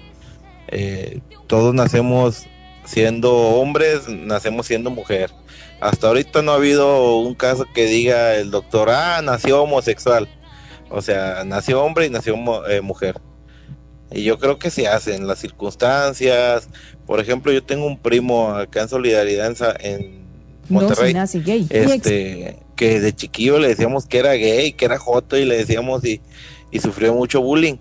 Eh, todos nacemos siendo hombres, nacemos siendo mujer. Hasta ahorita no ha habido un caso que diga el doctor, ah, nació homosexual. O sea, nació hombre y nació eh, mujer. Y yo creo que se hacen las circunstancias. Por ejemplo, yo tengo un primo acá en Solidaridad en, No Monterrey. se nace gay. Este, que de chiquillo le decíamos que era gay, que era joto y le decíamos y, y sufrió mucho bullying.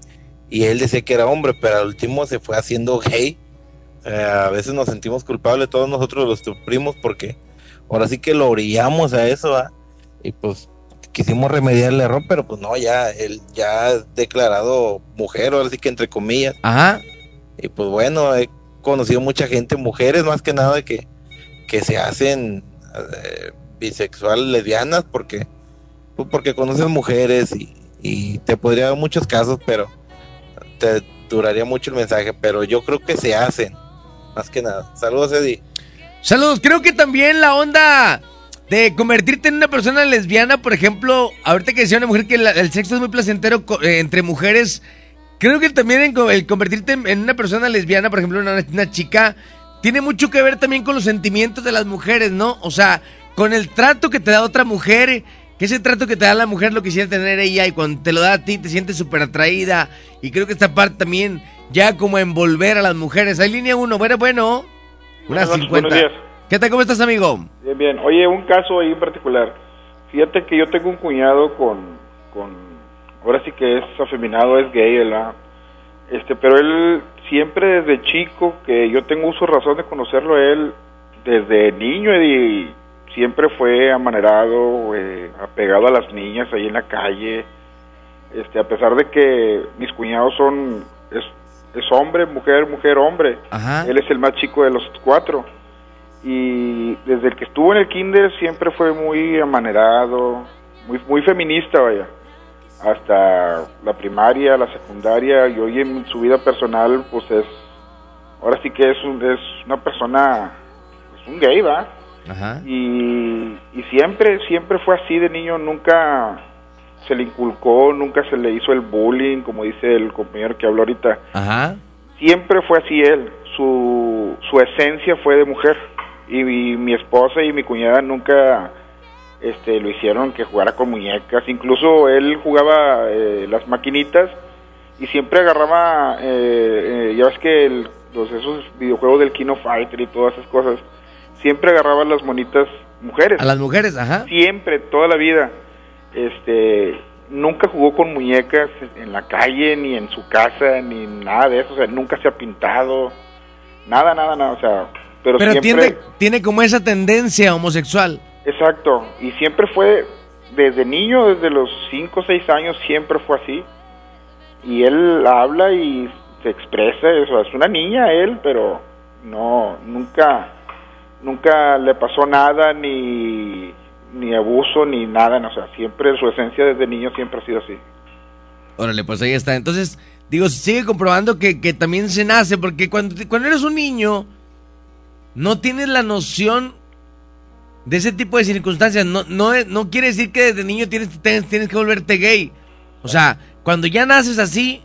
Y él decía que era hombre, pero al último se fue haciendo gay. Eh, a veces nos sentimos culpables todos nosotros los primos porque ahora sí que lo orillamos a eso, ¿va? Y pues quisimos remediar el error, pero pues no, ya él ya es declarado mujer, ahora sí que entre comillas. Ajá. Y pues bueno, he conocido mucha gente, mujeres más que nada, que, que se hacen eh, bisexuales, lesbianas, porque, pues porque conoces mujeres y, te podría dar muchos casos, pero te duraría mucho el mensaje, pero yo creo que se hacen, más que nada. Saludos, Eddie. Saludos, creo que también la onda de convertirte en una persona lesbiana, por ejemplo, ahorita que decía una mujer que la- el sexo es muy placentero eh, entre mujeres, creo que también el convertirte en, una persona lesbiana, por ejemplo, una, una chica, tiene mucho que ver también con los sentimientos de las mujeres, ¿no? O sea, con el trato que te da otra mujer, que ese trato que te da la mujer lo quisiera tener ella y cuando te lo da a ti te sientes súper atraída y creo que esta parte también ya como envolver a las mujeres. Hay línea uno, bueno, bueno. Una Buenas noches, 50. buenos días. ¿Qué tal? ¿Cómo estás, amigo? Bien, bien. Oye, un caso ahí en particular. Fíjate que yo tengo un cuñado con, con ahora sí que es afeminado, es gay, ¿verdad? Este, pero él siempre desde chico, que yo tengo uso razón de conocerlo a él, desde niño y siempre fue amanerado, eh, apegado a las niñas ahí en la calle. Este, a pesar de que mis cuñados son, es, es hombre, mujer, mujer, hombre. Ajá. Él es el más chico de los cuatro y desde el que estuvo en el kinder siempre fue muy amanerado, muy muy feminista, vaya. Hasta la primaria, la secundaria y hoy en su vida personal, pues es, ahora sí que es, un, es una persona, es un gay, va. Ajá. Y, y siempre, siempre fue así de niño, nunca se le inculcó, nunca se le hizo el bullying, como dice el compañero que habló ahorita Ajá. siempre fue así él. Su, su esencia fue de mujer. Y, mi- mi esposa y mi cuñada nunca este, lo hicieron que jugara con muñecas. Incluso él jugaba eh, las maquinitas y siempre agarraba, eh, eh, ya ves que el- los, esos videojuegos del Kino Fighter y todas esas cosas, siempre agarraba las monitas mujeres. A las mujeres, ajá. Siempre, toda la vida. Este, nunca jugó con muñecas en la calle, ni en su casa, ni nada de eso. O sea, nunca se ha pintado. Nada, nada, nada. O sea, pero, Pero, siempre. tiene, tiene como esa tendencia homosexual. Exacto. Y siempre fue, desde niño, desde los 5 o 6 años, siempre fue así. Y él habla y se expresa. O sea, es una niña él, pero no, nunca, nunca le pasó nada, ni, ni abuso, ni nada. O sea, siempre su esencia desde niño siempre ha sido así. Órale, pues ahí está. Entonces, digo, sigue comprobando que, que también se nace, porque cuando, cuando eres un niño, no tienes la noción de ese tipo de circunstancias. No, no, no quiere decir que desde niño tienes, tienes, que volverte gay. O sea, cuando ya naces así,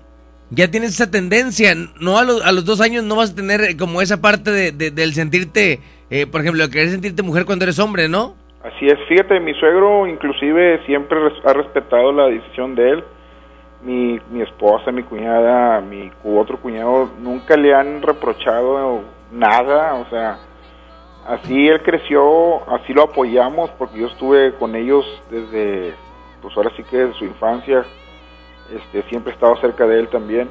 ya tienes esa tendencia. No a, los- a los dos años no vas a tener eh, como esa parte de, de- del sentirte, eh, por ejemplo, querer sentirte mujer cuando eres hombre, ¿no? Así es, fíjate, mi suegro inclusive siempre ha respetado la decisión de él. Mi, mi esposa, mi cuñada, mi otro cuñado nunca le han reprochado nada, o sea, así él creció, así lo apoyamos porque yo estuve con ellos desde, pues ahora sí que desde su infancia, este, siempre he estado cerca de él también.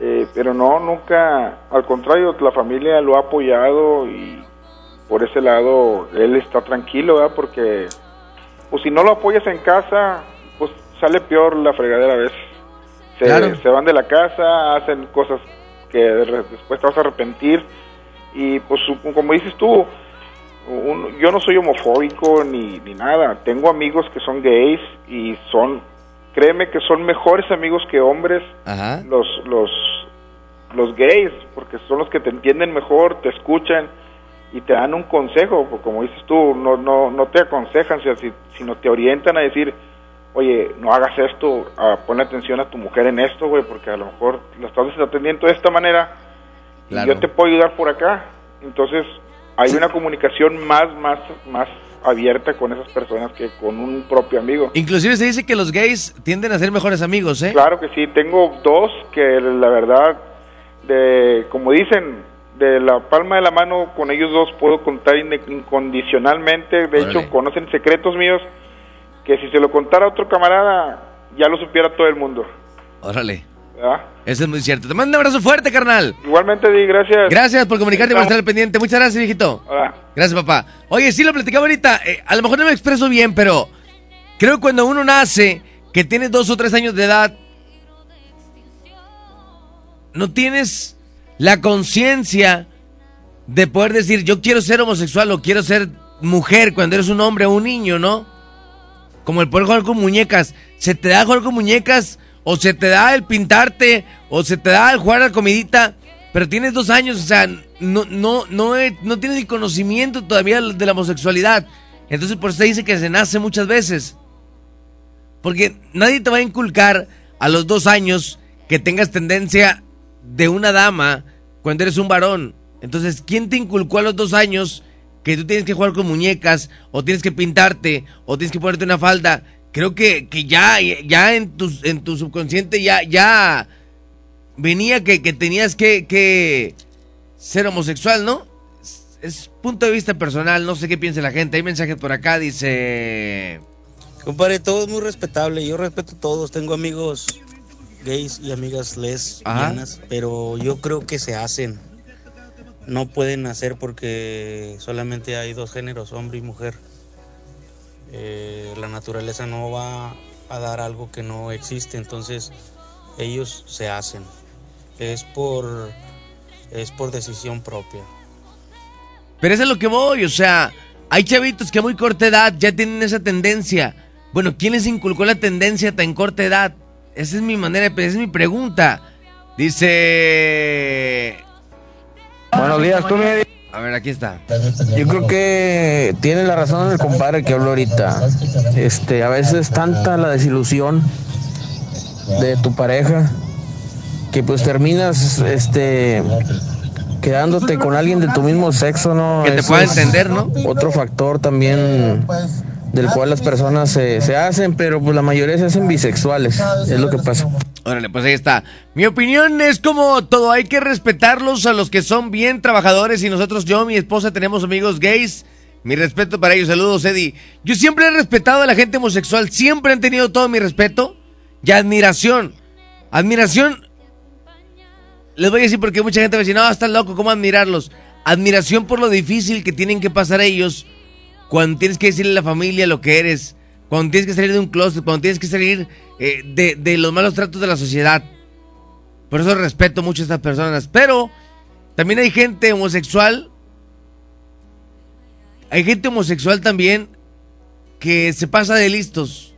Eh, pero no, nunca, al contrario, la familia lo ha apoyado y por ese lado él está tranquilo, ¿verdad? Porque pues si no lo apoyas en casa, pues sale peor la fregadera a veces. Se, Claro. se van de la casa, hacen cosas que después te vas a arrepentir y pues como dices tú, un- yo no soy homofóbico ni, ni nada, tengo amigos que son gays y son, créeme que son mejores amigos que hombres los, los, los gays, porque son los que te entienden mejor, te escuchan y te dan un consejo, pues, como dices tú, no, no, no te aconsejan, si- si- sino te orientan a decir, oye, no hagas esto, ah, ponle atención a tu mujer en esto, güey, porque a lo mejor la estás desatendiendo de esta manera y Claro. yo te puedo ayudar por acá. Entonces, hay una comunicación más, más, más abierta con esas personas que con un propio amigo. Inclusive se dice que los gays tienden a ser mejores amigos, ¿eh? Claro que sí, tengo dos que la verdad, de como dicen, de la palma de la mano con ellos dos puedo contar incondicionalmente. De Órale. hecho, conocen secretos míos que si se lo contara a otro camarada, ya lo supiera todo el mundo. Órale. ¿Verdad? Eso es muy cierto. Te mando un abrazo fuerte, carnal. Igualmente, Di, gracias. Gracias por comunicarte y por estar al pendiente. Muchas gracias, viejito. Hola. Gracias, papá. Oye, sí lo platicaba ahorita. eh, a lo mejor no me expreso bien, pero creo que cuando uno nace, que tienes dos o tres años de edad, no tienes la conciencia de poder decir, yo quiero ser homosexual o quiero ser mujer cuando eres un hombre o un niño, ¿no? Como el poder jugar con muñecas. ¿Se te da jugar con muñecas? ¿O se te da el pintarte? ¿O se te da el jugar a la comidita? Pero tienes dos años, o sea, no, no, no, no tienes ni conocimiento todavía de la homosexualidad. Entonces por eso se dice que se nace muchas veces. Porque nadie te va a inculcar a los dos años que tengas tendencia de una dama cuando eres un varón. Entonces, ¿quién te inculcó a los dos años que tú tienes que jugar con muñecas o tienes que pintarte o tienes que ponerte una falda? Creo que, que ya, ya en tu, en tu subconsciente ya, ya venía que, que tenías que, que ser homosexual, ¿no? Es, es punto de vista personal, no sé qué piensa la gente. Hay mensajes por acá, dice... Compadre, todo es muy respetable. Yo respeto a todos. Tengo amigos gays y amigas lesbianas, pero yo creo que se hacen. No pueden hacer porque solamente hay dos géneros, hombre y mujer. Eh, la naturaleza no va a dar algo que no existe, entonces ellos se hacen. Es por es por decisión propia. Pero eso es lo que voy, o sea, hay chavitos que a muy corta edad ya tienen esa tendencia. Bueno, ¿quién les inculcó la tendencia a tan corta edad? Esa es mi manera, de- esa es mi pregunta. Dice... Buenos días, tú me A ver, aquí está. Yo creo que tiene la razón el compadre que habló ahorita. Este, a veces es tanta la desilusión de tu pareja que pues terminas este quedándote con alguien de tu mismo sexo, ¿no? Que te Eso pueda entender, ¿no? Otro factor también del cual las personas se, se hacen, pero pues la mayoría se hacen bisexuales, es lo que pasa. Órale, pues ahí está. Mi opinión es como todo, hay que respetarlos a los que son bien trabajadores y nosotros, yo, mi esposa, tenemos amigos gays. Mi respeto para ellos, saludos, Eddie. Yo siempre he respetado a la gente homosexual, siempre han tenido todo mi respeto y admiración. Admiración, les voy a decir porque mucha gente va a decir, no, estás loco, ¿cómo admirarlos? Admiración por lo difícil que tienen que pasar ellos cuando tienes que decirle a la familia lo que eres, cuando tienes que salir de un closet, cuando tienes que salir eh, de, de los malos tratos de la sociedad. Por eso respeto mucho a estas personas. Pero también hay gente homosexual. Hay gente homosexual también que se pasa de listos.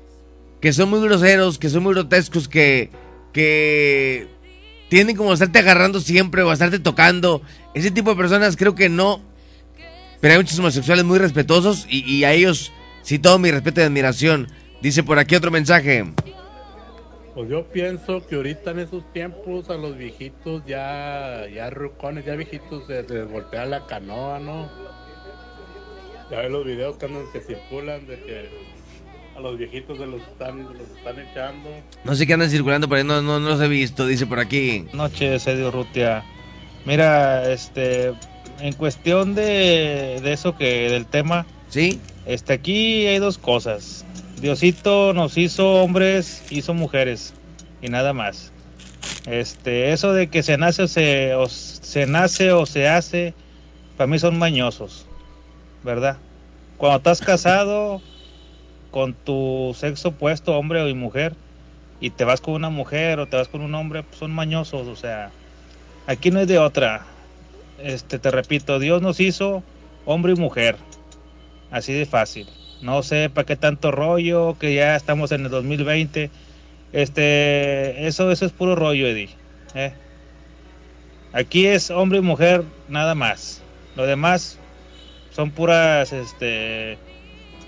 Que son muy groseros, que son muy grotescos, que, que tienden como a estarte agarrando siempre o a estarte tocando. Ese tipo de personas creo que no, Pero hay muchos homosexuales muy respetuosos y, y a ellos sí todo mi respeto y admiración. Dice por aquí otro mensaje. Pues yo pienso que ahorita en esos tiempos a los viejitos ya, ya rucones, ya viejitos se les voltea la canoa, ¿no? Ya ves los videos que, andan, que circulan de que a los viejitos se los están, los están echando. No sé qué andan circulando, pero no, no, no los he visto, dice por aquí. noches, Edio Rutia. Mira, este, en cuestión de, de eso que del tema, sí, este, aquí hay dos cosas. Diosito nos hizo hombres, hizo mujeres y nada más. Este, eso de que se nace o se, o se nace o se hace, para mí son mañosos, ¿verdad? Cuando estás casado con tu sexo opuesto, hombre o mujer, y te vas con una mujer o te vas con un hombre, pues son mañosos, o sea, aquí no es de otra. Este, te repito, Dios nos hizo hombre y mujer, así de fácil. No sé para qué tanto rollo, que ya estamos en el 2020. Este, eso, eso es puro rollo, Eddie. ¿eh? Aquí es hombre y mujer, nada más. Lo demás son puras, este,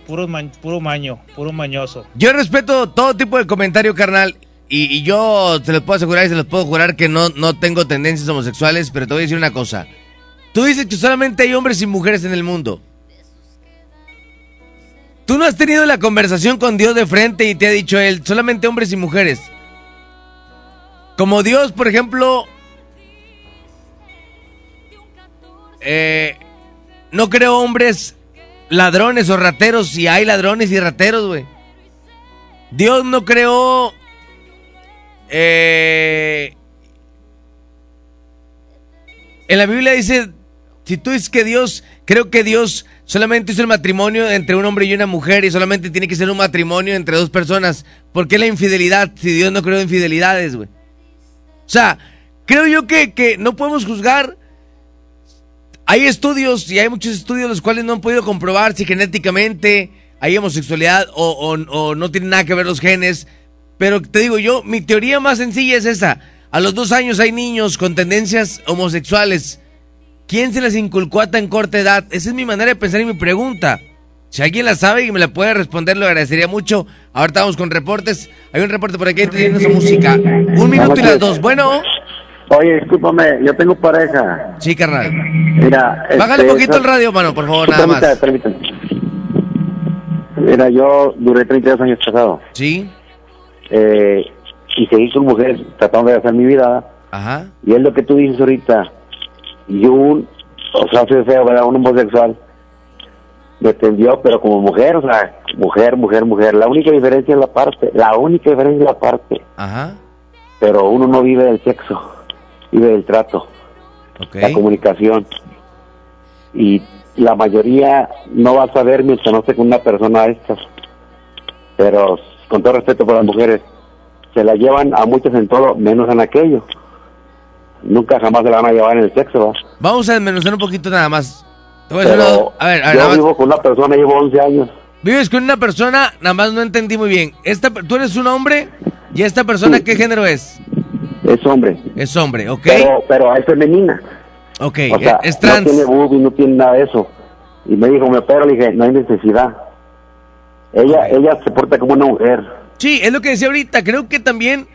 puro, puro maño, puro mañoso. Yo respeto todo tipo de comentario, carnal. Y, yo se los puedo asegurar y se los puedo jurar que no, no tengo tendencias homosexuales, pero te voy a decir una cosa. Tú dices que solamente hay hombres y mujeres en el mundo. Tú no has tenido la conversación con Dios de frente y te ha dicho él, solamente hombres y mujeres. Como Dios, por ejemplo, eh, no creo hombres ladrones o rateros si hay ladrones y rateros, güey. Dios no creó eh, en la Biblia dice, si tú dices que Dios, creo que Dios solamente hizo el matrimonio entre un hombre y una mujer y solamente tiene que ser un matrimonio entre dos personas. ¿Por qué la infidelidad si Dios no creó infidelidades, güey? O sea, creo yo que, que no podemos juzgar. Hay estudios y hay muchos estudios los cuales no han podido comprobar si genéticamente hay homosexualidad o, o- o no tiene nada que ver los genes. Pero te digo yo, mi teoría más sencilla es esa. A los dos años hay niños con tendencias homosexuales. ¿Quién se las inculcó a tan corta edad? Esa es mi manera de pensar y mi pregunta. Si alguien la sabe y me la puede responder, lo agradecería mucho. Ahorita vamos con reportes. Hay un reporte por aquí teniendo su música. Un minuto y las dos. Bueno. Oye, discúlpame, yo tengo pareja. Sí, carnal. Mira, Bájale este, un poquito el radio, mano, por favor, nada más. Permítame, permítame. Mira, yo duré 32 años casado. Sí. Eh, y seguí con mujeres tratando de hacer mi vida. Ajá. Y es lo que tú dices ahorita. Y un, o sea, soy feo, ¿verdad? Un homosexual me atendió, pero como mujer, o sea, mujer, mujer, mujer. La única diferencia es la parte, la única diferencia es la parte. Ajá. Pero uno no vive del sexo, vive del trato, la comunicación. Y la mayoría no va a saber mientras no esté con una persona de estas. Pero con todo respeto por las mujeres, se la llevan a muchas en todo, menos en aquello. Nunca jamás se la van a llevar en el sexo, ¿va? Vamos a desmenuzar un poquito nada más. Te voy a decir Pero una- a ver, a ver, yo vivo con una persona, llevo 11 años. Vives con una persona, nada más no entendí muy bien. Esta, ¿Tú eres un hombre? ¿Y esta persona qué género es? Es hombre. Es hombre, ¿ok? Pero, pero es femenina. Ok, O sea, es trans. no tiene boobie, no tiene nada de eso. Y me dijo, me opero, le dije, no hay necesidad. Ella, ella se porta como una mujer. Sí, es lo que decía ahorita. Creo que también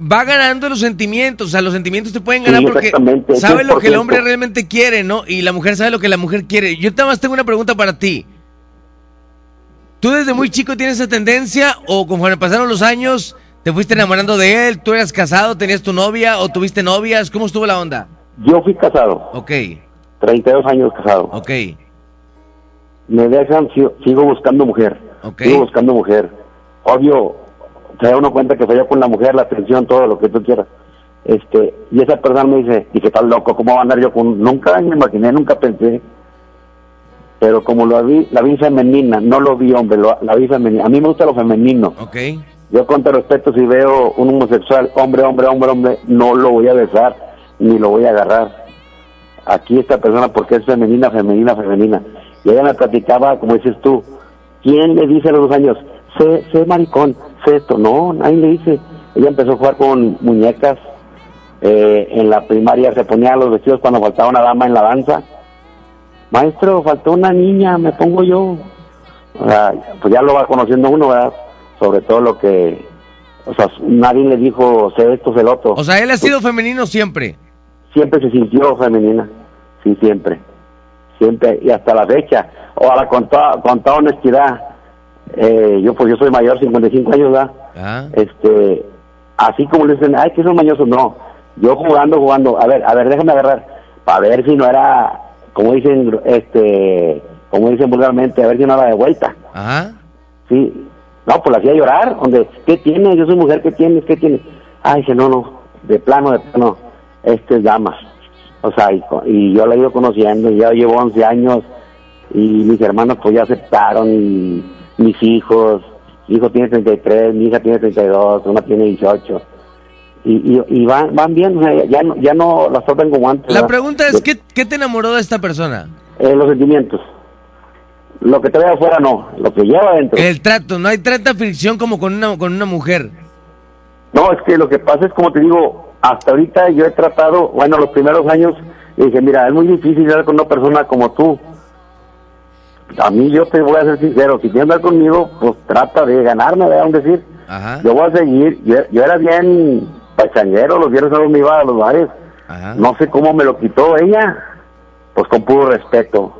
va ganando los sentimientos. O sea, los sentimientos te pueden ganar Sí, porque sabe lo que el 100%. hombre realmente quiere, ¿no? Y la mujer sabe lo que la mujer quiere. Yo nada más tengo una pregunta para ti. ¿Tú desde muy chico tienes esa tendencia o conforme pasaron los años te fuiste enamorando de él? ¿Tú eras casado, tenías tu novia o tuviste novias? ¿Cómo estuvo la onda? Yo fui casado. Ok, 32 años casado. ok. Me dejan, sigo buscando mujer. Ok. Sigo buscando mujer. Obvio, se da uno cuenta que falló con la mujer, la atención, todo lo que tú quieras. Este, y esa persona me dice, y que tal loco, ¿cómo va a andar yo con...? Nunca me imaginé, nunca pensé. Pero como lo vi, la vi femenina, no lo vi hombre, lo- la vi femenina. A mí me gusta lo femenino. Ok. Yo con todo respeto, si veo un homosexual, hombre, hombre, hombre, hombre, no lo voy a besar, ni lo voy a agarrar. Aquí esta persona, porque es femenina, femenina, femenina. Y ella me platicaba, como dices tú, ¿quién le dice a los dos años, sé, sé maricón, sé esto? No, nadie le dice. Ella empezó a jugar con muñecas. eh, en la primaria se ponía los vestidos cuando faltaba una dama en la danza. maestro, faltó una niña, me pongo yo. O sea, pues ya lo va conociendo uno, ¿verdad? Sobre todo lo que, o sea, nadie le dijo, sé esto, sé el otro. O sea, él ha sido femenino siempre. Siempre se sintió femenina, sí, siempre. Siempre, y hasta la fecha. Ahora, con toda, con toda honestidad, eh, yo pues yo soy mayor, 55 años, ¿verdad? Ah. Este, así como le dicen, ay, que son mañosos, no. Yo jugando, jugando, a ver, a ver, déjame agarrar, para ver si no era, como dicen, este, como dicen vulgarmente, a ver si no era de vuelta. Ajá. Sí. No, pues la hacía llorar, donde, ¿qué tiene? Yo soy mujer, ¿qué tienes? ¿Qué tiene? Ay, dije, no, no, de plano, de plano, este es dama. O sea, y, y yo la he ido conociendo, ya llevo 11 años, y mis hermanos pues ya aceptaron, y mis hijos, mi hijo tiene 33, mi hija tiene 32, una tiene 18. Y, y, y van, van bien, o sea, ya, no, ya no las tratan como antes. La pregunta es, ¿qué, qué te enamoró de esta persona? Eh, los sentimientos. Lo que te ve afuera no, lo que lleva adentro. El trato, no hay tanta fricción como con una, con una mujer. No, es que lo que pasa es, como te digo, hasta ahorita yo he tratado, bueno, los primeros años, dije, mira, es muy difícil hablar con una persona como tú. A mí yo te voy a ser sincero, si quieres hablar conmigo, pues trata de ganarme, ¿verdad? Un decir. Ajá. Yo voy a seguir, yo, yo era bien pachanguero, los viernes sábados me iba a los bares. No sé cómo me lo quitó ella, pues con puro respeto.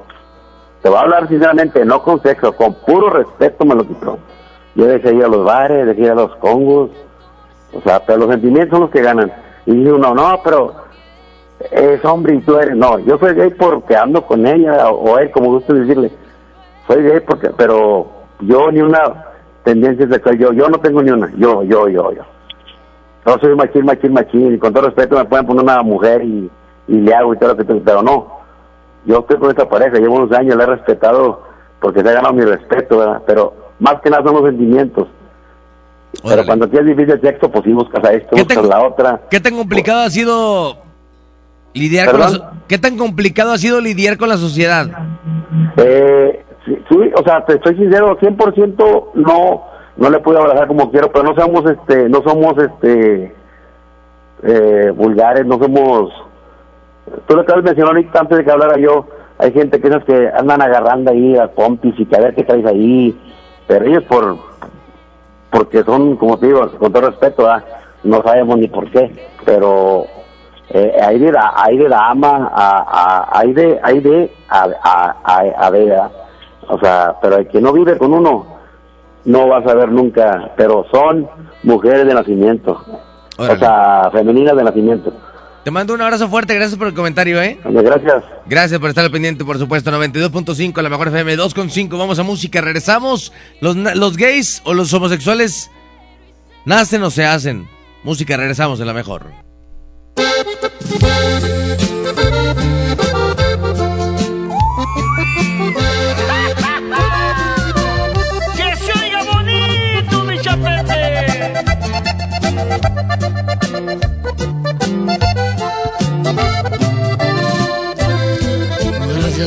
Te voy a hablar sinceramente, no con sexo, con puro respeto me lo quitó. Yo dejé ir a los bares, dejé ir a los congos, o sea, pero los sentimientos son los que ganan. Y dice uno, no, pero es hombre y tú eres, no, yo soy gay porque ando con ella, o, o él, como gusta decirle, soy gay porque, pero yo ni una tendencia sexual, yo, yo no tengo ni una, yo, yo, yo, yo. No soy machín, machín, machín, y con todo respeto me pueden poner una mujer y, y le hago y todo lo que tengo, pero no. Yo estoy con esta pareja, llevo unos años, la he respetado porque se ha ganado mi respeto, ¿verdad? Pero más que nada son los sentimientos. Pero cuando tienes difícil el sexo, pues sí buscas a esto, buscas la otra. ¿Qué tan complicado ha sido lidiar con la, ¿Qué tan complicado ha sido lidiar con la sociedad? Eh, sí, o sea, te estoy sincero, 100% no no le puedo abrazar como quiero, pero no somos este no somos este eh, vulgares, no somos tú lo acabas de mencionar ahorita antes de que hablara yo, hay gente que esas que andan agarrando ahí a pompis y que a ver qué traes ahí, pero ellos por porque son, como te digo, con todo respeto, no sabemos ni por qué, pero eh, hay de la, hay de dama, a, a, hay de, a, a, a, a. o sea, pero el que no vive con uno, no va a saber nunca, pero son mujeres de nacimiento, o sea, femeninas de nacimiento. Te mando un abrazo fuerte, gracias por el comentario, ¿eh? Gracias. Gracias por estar al pendiente, por supuesto. 92.5, la mejor FM 2.5. Vamos a música, regresamos. Los, los gays o los homosexuales nacen o se hacen. Música, regresamos en la mejor.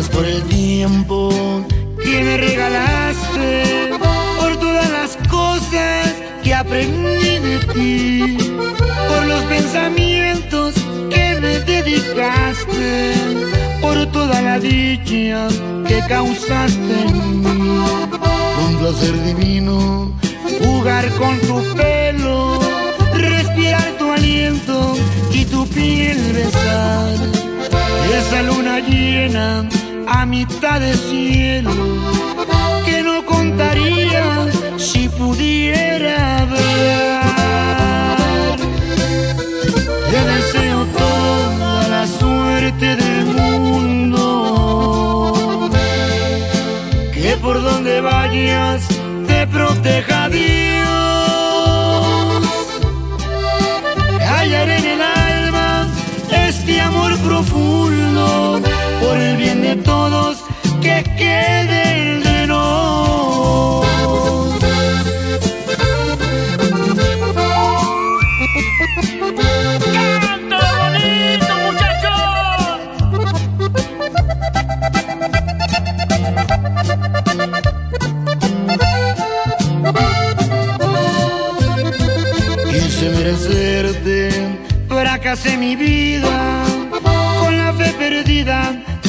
Por el tiempo que me regalaste, por todas las cosas que aprendí de ti, por los pensamientos que me dedicaste, por toda la dicha que causaste en mí. Un placer divino jugar con tu pelo, respirar tu aliento y tu piel besar. Esa luna llena a mitad de cielo que no contaría si pudiera ver. Te deseo toda la suerte del mundo, que por donde vayas te proteja Dios. De todos que quede de nos. ¡Cántalo bonito, muchachos! Quise merecerte, fracasé mi vida, con la fe perdida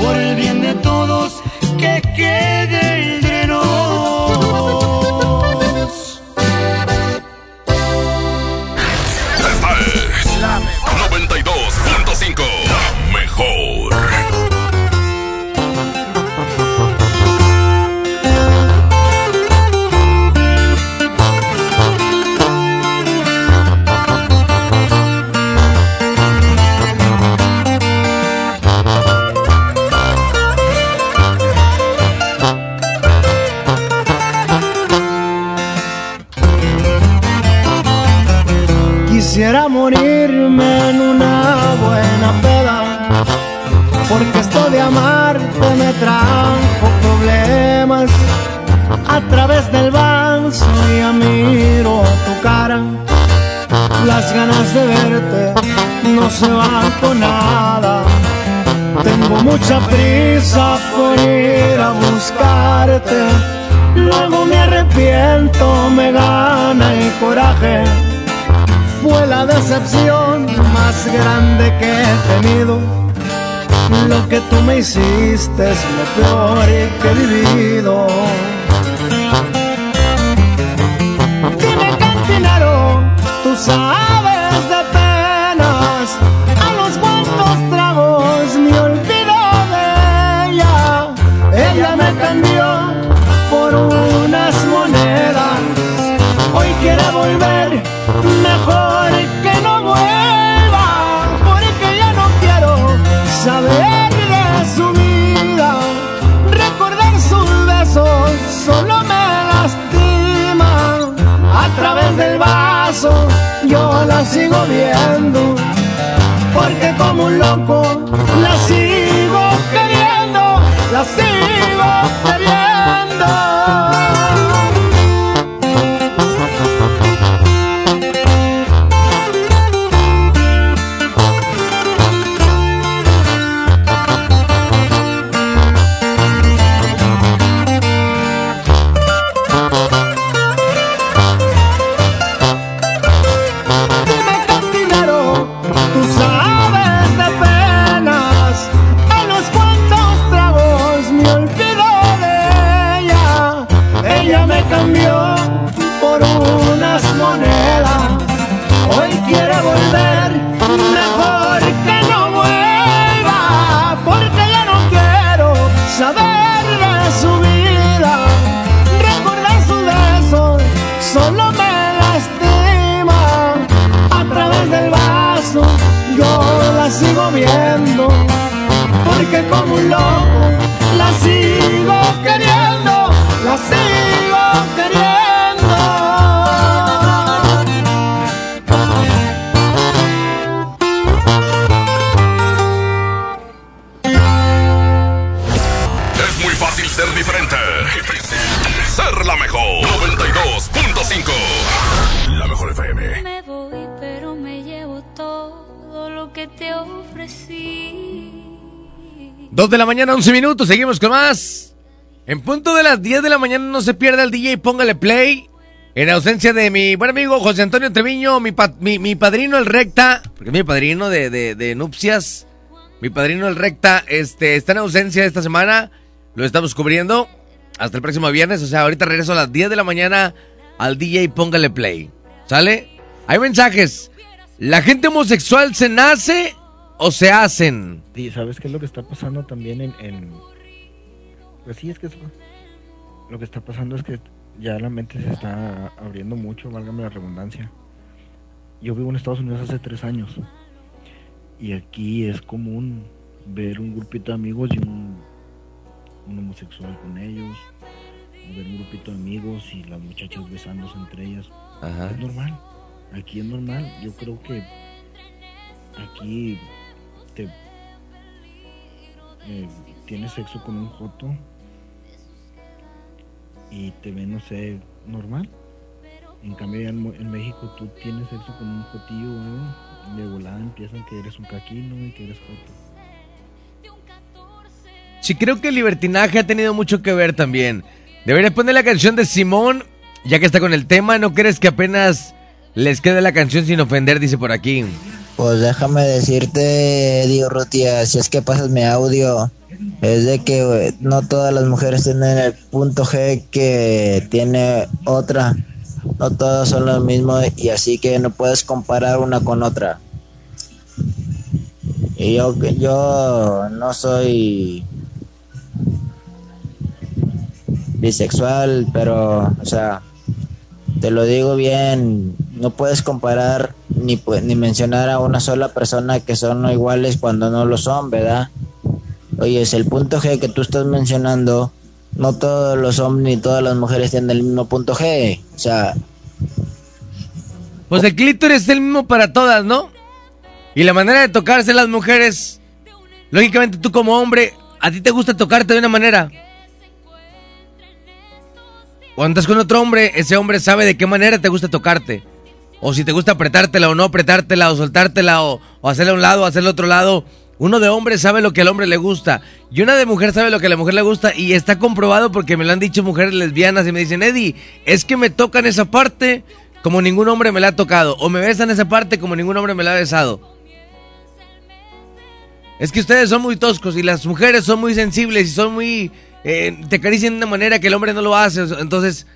Por el bien de todos que quede prisa ir a buscarte, luego me arrepiento, me gana el coraje fue la decepción más grande que he tenido. Lo que tú me hiciste es lo peor que he vivido. Loco la sigo queriendo, la sigo queriendo. De la mañana, 11 minutos. Seguimos con más. En punto de las 10 de la mañana no se pierda el DJ, póngale play. En ausencia de mi buen amigo José Antonio Treviño, mi, mi, padrino el recta, porque mi padrino de, de, de nupcias, mi padrino el recta, este, está en ausencia esta semana, lo estamos cubriendo hasta el próximo viernes, o sea, ahorita regreso a las 10 de la mañana al DJ, póngale play. ¿Sale? Hay mensajes. ¿La gente homosexual se nace o se hacen? Sí, ¿sabes qué es lo que está pasando también en... en- Pues sí, es que eso- lo que está pasando es que ya la mente se está abriendo mucho, válgame la redundancia. Yo vivo en Estados Unidos hace tres años y aquí es común ver un grupito de amigos y un, un homosexual con ellos, o ver un grupito de amigos y las muchachas besándose entre ellas. Ajá. Es normal, aquí es normal. Yo creo que aquí eh, tienes sexo con un joto y te ven, no sé, normal. En cambio, en, en México tú tienes sexo con un jotillo o algo, y de volada empiezan que eres un caquino y que eres joto. Sí, creo que el libertinaje ha tenido mucho que ver también. Deberías poner la canción de Simón, ya que está con el tema. ¿No crees que apenas les quede la canción sin ofender? Dice por aquí. Pues déjame decirte, Dio Rutia, si es que pasas mi audio, es de que no todas las mujeres tienen el punto G que tiene otra. No todas son lo mismo y así que no puedes comparar una con otra. Y yo, yo no soy bisexual, pero, o sea, te lo digo bien, no puedes comparar ni, ni mencionar a una sola persona que son iguales cuando no lo son, ¿verdad? Oye, es el punto G que tú estás mencionando, no todos los hombres ni todas las mujeres tienen el mismo punto G, o sea, Pues el clítoris es el mismo para todas, ¿no? Y la manera de tocarse las mujeres, lógicamente tú como hombre, a ti te gusta tocarte de una manera. Cuando estás con otro hombre, ese hombre sabe de qué manera te gusta tocarte. O si te gusta apretártela o no apretártela, o soltártela, o, o hacerla a un lado, o hacerla a otro lado. Uno de hombre sabe lo que al hombre le gusta. Y una de mujer sabe lo que a la mujer le gusta. Y está comprobado porque me lo han dicho mujeres lesbianas y me dicen, Eddie, es que me tocan esa parte como ningún hombre me la ha tocado. O me besan esa parte como ningún hombre me la ha besado. Es que ustedes son muy toscos y las mujeres son muy sensibles y son muy... eh, te acarician de una manera que el hombre no lo hace. Entonces,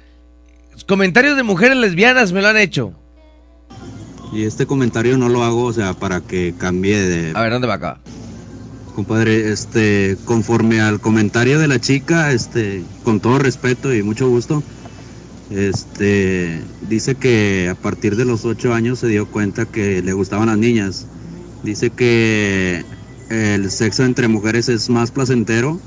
comentarios de mujeres lesbianas me lo han hecho. Y este comentario no lo hago, o sea, para que cambie de... A ver, ¿dónde va acá? Compadre, este, conforme al comentario de la chica, este, con todo respeto y mucho gusto, este, dice que a partir de los ocho años se dio cuenta que le gustaban las niñas. Dice que el sexo entre mujeres es más placentero.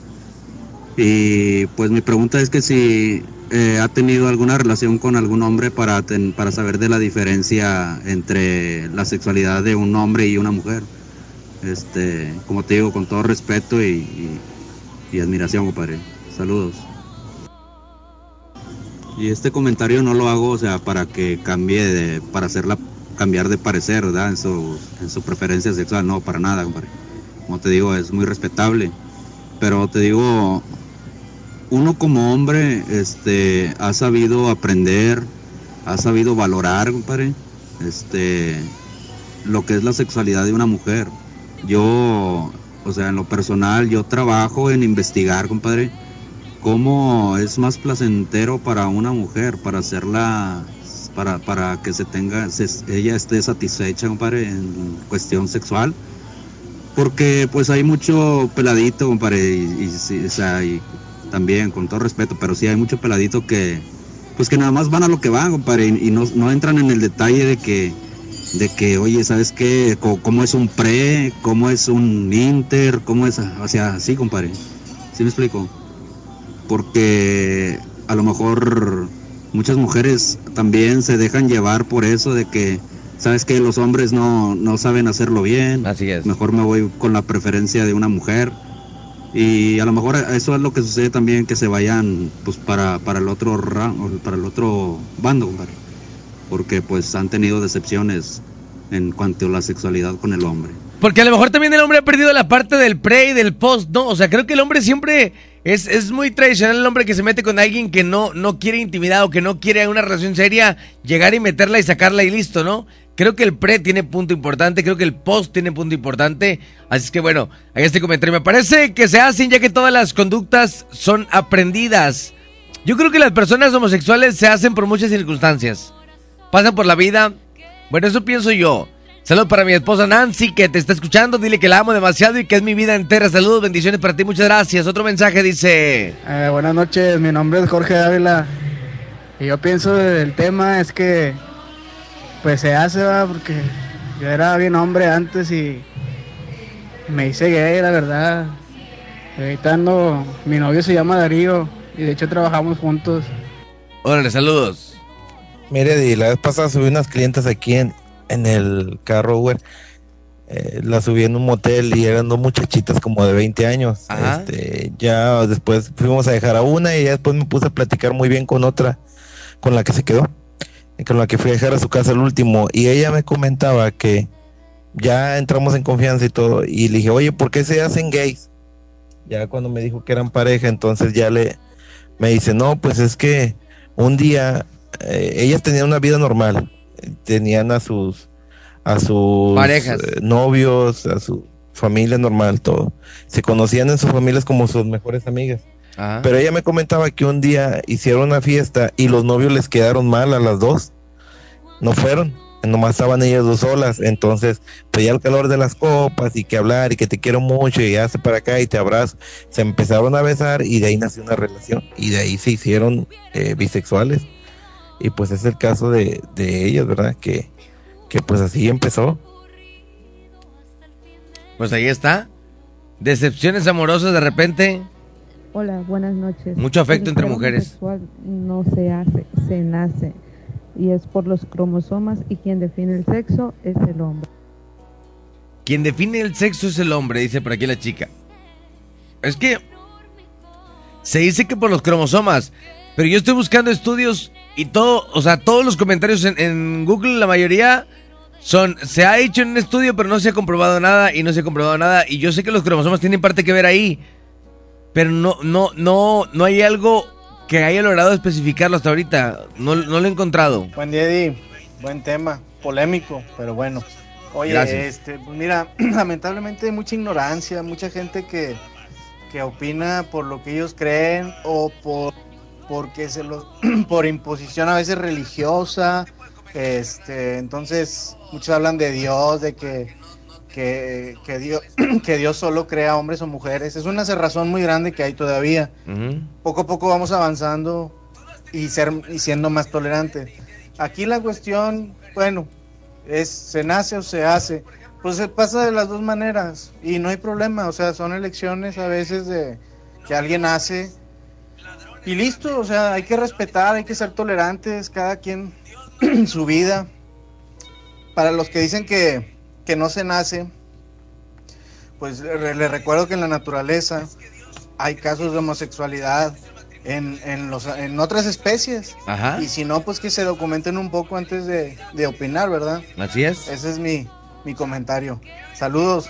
Y pues mi pregunta es que si eh, ha tenido alguna relación con algún hombre para, para saber de la diferencia entre la sexualidad de un hombre y una mujer. Este, como te digo, con todo respeto y, admiración, compadre. Saludos. Y este comentario no lo hago, o sea, para que cambie para hacerla cambiar de parecer, ¿verdad? En su, en su preferencia sexual, no, para nada, compadre. Como te digo, es muy respetable. Pero te digo, uno como hombre, este, ha sabido aprender, ha sabido valorar, compadre, este, lo que es la sexualidad de una mujer. Yo, o sea, en lo personal, yo trabajo en investigar, compadre, cómo es más placentero para una mujer, para hacerla, para, para que se tenga, ella esté satisfecha, compadre, en cuestión sexual. Porque pues hay mucho peladito, compadre, y, y sí, o sea, y también con todo respeto, pero sí hay mucho peladito que, pues que nada más van a lo que van, compadre, y, y no, no entran en el detalle de que, de que, oye, ¿sabes qué? ¿Cómo es un pre? ¿Cómo es un inter? ¿Cómo es? O sea, así, compadre. ¿Sí me explico? Porque a lo mejor muchas mujeres también se dejan llevar por eso de que, ¿sabes que Los hombres no, no saben hacerlo bien. Así es. Mejor me voy con la preferencia de una mujer. Y a lo mejor eso es lo que sucede también que se vayan pues para, para el otro ra- para el otro bando. Porque pues han tenido decepciones en cuanto a la sexualidad con el hombre. Porque a lo mejor también el hombre ha perdido la parte del pre y del post, ¿no? O sea, creo que el hombre siempre es, es muy tradicional el hombre que se mete con alguien que no, no quiere intimidad o que no quiere una relación seria, llegar y meterla y sacarla y listo, ¿no? Creo que el pre tiene punto importante, creo que el post tiene punto importante. Así es que bueno, ahí este comentario. Me parece que se hacen ya que todas las conductas son aprendidas. Yo creo que las personas homosexuales se hacen por muchas circunstancias. Pasan por la vida. Bueno, eso pienso yo. Saludos para mi esposa Nancy que te está escuchando. Dile que la amo demasiado y que es mi vida entera. Saludos, bendiciones para ti. Muchas gracias. Otro mensaje dice... Eh, buenas noches, mi nombre es Jorge Ávila. Y yo pienso del tema es que pues se hace, ¿va? porque yo era bien hombre antes y me hice gay, la verdad. Ahorita ando- mi novio se llama Darío y de hecho trabajamos juntos. Órale, saludos. Mire, Di, la vez pasada subí unas clientes aquí en, en el carro Uber eh, la subí en un motel y eran dos muchachitas como de 20 años. Este, ya después fuimos a dejar a una y ya después me puse a platicar muy bien con otra, con la que se quedó, con la que fui a dejar a su casa el último. Y ella me comentaba que ya entramos en confianza y todo. Y le dije, oye, ¿por qué se hacen gays? Ya cuando me dijo que eran pareja, entonces ya le, me dice, no, pues es que un día eh, ellas tenían una vida normal, tenían a sus a sus Parejas. eh, novios, a su familia normal, todo. Se conocían en sus familias como sus mejores amigas. Ajá. Pero ella me comentaba que un día hicieron una fiesta y los novios les quedaron mal a las dos. No fueron, nomás estaban ellas dos solas. Entonces, pues ya el calor de las copas y que hablar y que te quiero mucho y hace para acá y te abrazo. Se empezaron a besar y de ahí nació una relación. Y de ahí se hicieron eh, bisexuales. Y pues es el caso de, de ellas, ¿verdad? Que, que pues así empezó. Pues ahí está. Decepciones amorosas de repente. Hola, buenas noches. Mucho afecto El entre mujeres. homosexual no se hace, se nace. Y es por los cromosomas y quien define el sexo es el hombre. Quien define el sexo es el hombre, dice por aquí la chica. Es que se dice que por los cromosomas, pero yo estoy buscando estudios y todo, o sea, todos los comentarios en, en Google, la mayoría son, se ha hecho en un estudio, pero no se ha comprobado nada y no se ha comprobado nada. Y yo sé que los cromosomas tienen parte que ver ahí, pero no, no, no, no hay algo que haya logrado especificarlo hasta ahorita. No, no lo he encontrado. Buen día, Eddie. Buen tema. Polémico, pero bueno. Oye, Gracias. este, mira, lamentablemente hay mucha ignorancia, mucha gente que, que opina por lo que ellos creen o por porque se los por imposición a veces religiosa. Este, entonces muchos hablan de Dios, de que que, que Dios que Dios solo crea hombres o mujeres. Es una cerrazón muy grande que hay todavía poco a poco vamos avanzando y ser y siendo más tolerantes. Aquí la cuestión, bueno, es se nace o se hace. Pues se pasa de las dos maneras y no hay problema, o sea, son elecciones a veces de que alguien hace y listo, o sea, hay que respetar, hay que ser tolerantes, cada quien su vida. Para los que dicen que, que no se nace, pues le, le recuerdo que en la naturaleza hay casos de homosexualidad en, en, los, en otras especies. Ajá. Y si no, pues que se documenten un poco antes de, de opinar, ¿verdad? Así es. Ese es mi, mi comentario. Saludos.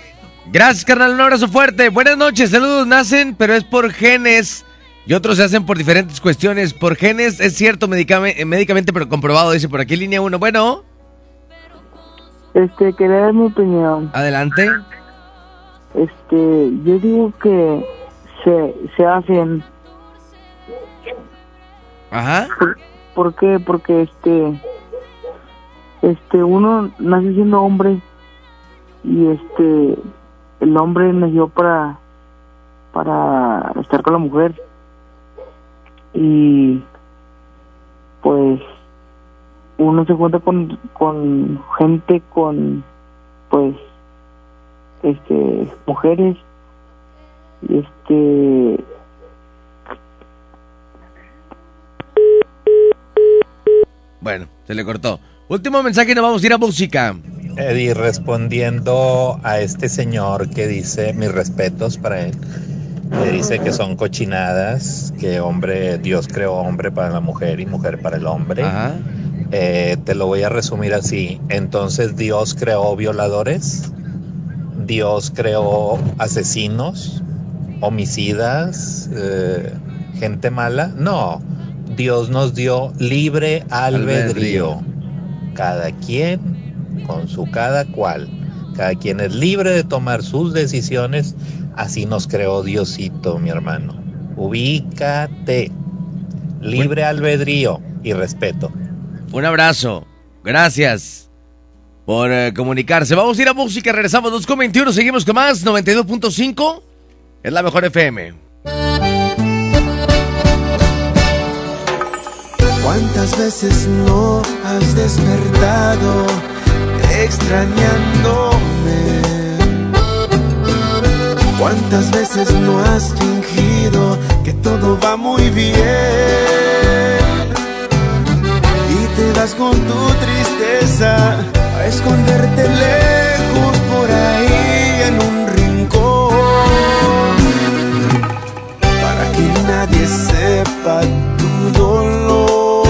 Gracias, carnal. Un abrazo fuerte. Buenas noches. Saludos nacen, pero es por genes. Y otros se hacen por diferentes cuestiones. Por genes, es cierto, medicame- eh, médicamente, pero comprobado, dice por aquí línea 1. Bueno, Este, quería dar mi opinión. adelante. Este, yo digo que se, se hacen. Ajá. ¿Por, por qué? Porque este, este, uno nace siendo hombre y este, el hombre nació para, para estar con la mujer y pues uno se cuenta con, con gente con pues este mujeres este Bueno, se le cortó. Último mensaje y nos vamos a ir a música. Eddie, respondiendo a este señor que dice mis respetos para él, que dice que son cochinadas, que hombre, Dios creó hombre para la mujer y mujer para el hombre. Eh, te lo voy a resumir así. Entonces Dios creó violadores, Dios creó asesinos, homicidas, eh, gente mala. No, Dios nos dio libre albedrío. Cada quien con su cada cual. Cada quien es libre de tomar sus decisiones. Así nos creó Diosito, mi hermano. Ubícate. Libre albedrío y respeto. Un abrazo. Gracias por eh, comunicarse. Vamos a ir a música. Regresamos 2.21. Seguimos con más. 92.5. Es la mejor FM. ¿Cuántas veces no has despertado extrañándome? ¿Cuántas veces no has fingido que todo va muy bien? te vas con tu tristeza a esconderte lejos por ahí en un rincón para que nadie sepa tu dolor.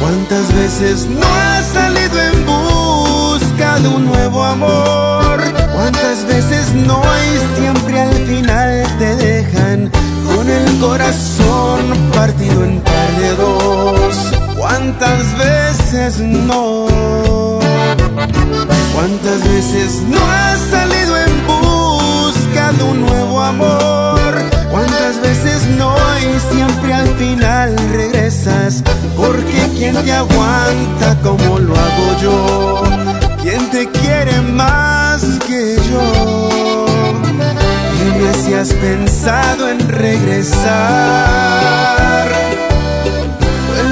¿Cuántas veces no has salido en busca de un nuevo amor? ¿Cuántas veces no y siempre al final te dejan con el corazón partido en ¿Cuántas veces no? ¿Cuántas veces no has salido en busca de un nuevo amor? ¿Cuántas veces no y siempre al final regresas? Porque ¿quién te aguanta como lo hago yo? ¿Quién te quiere más que yo? Dime si has pensado en regresar.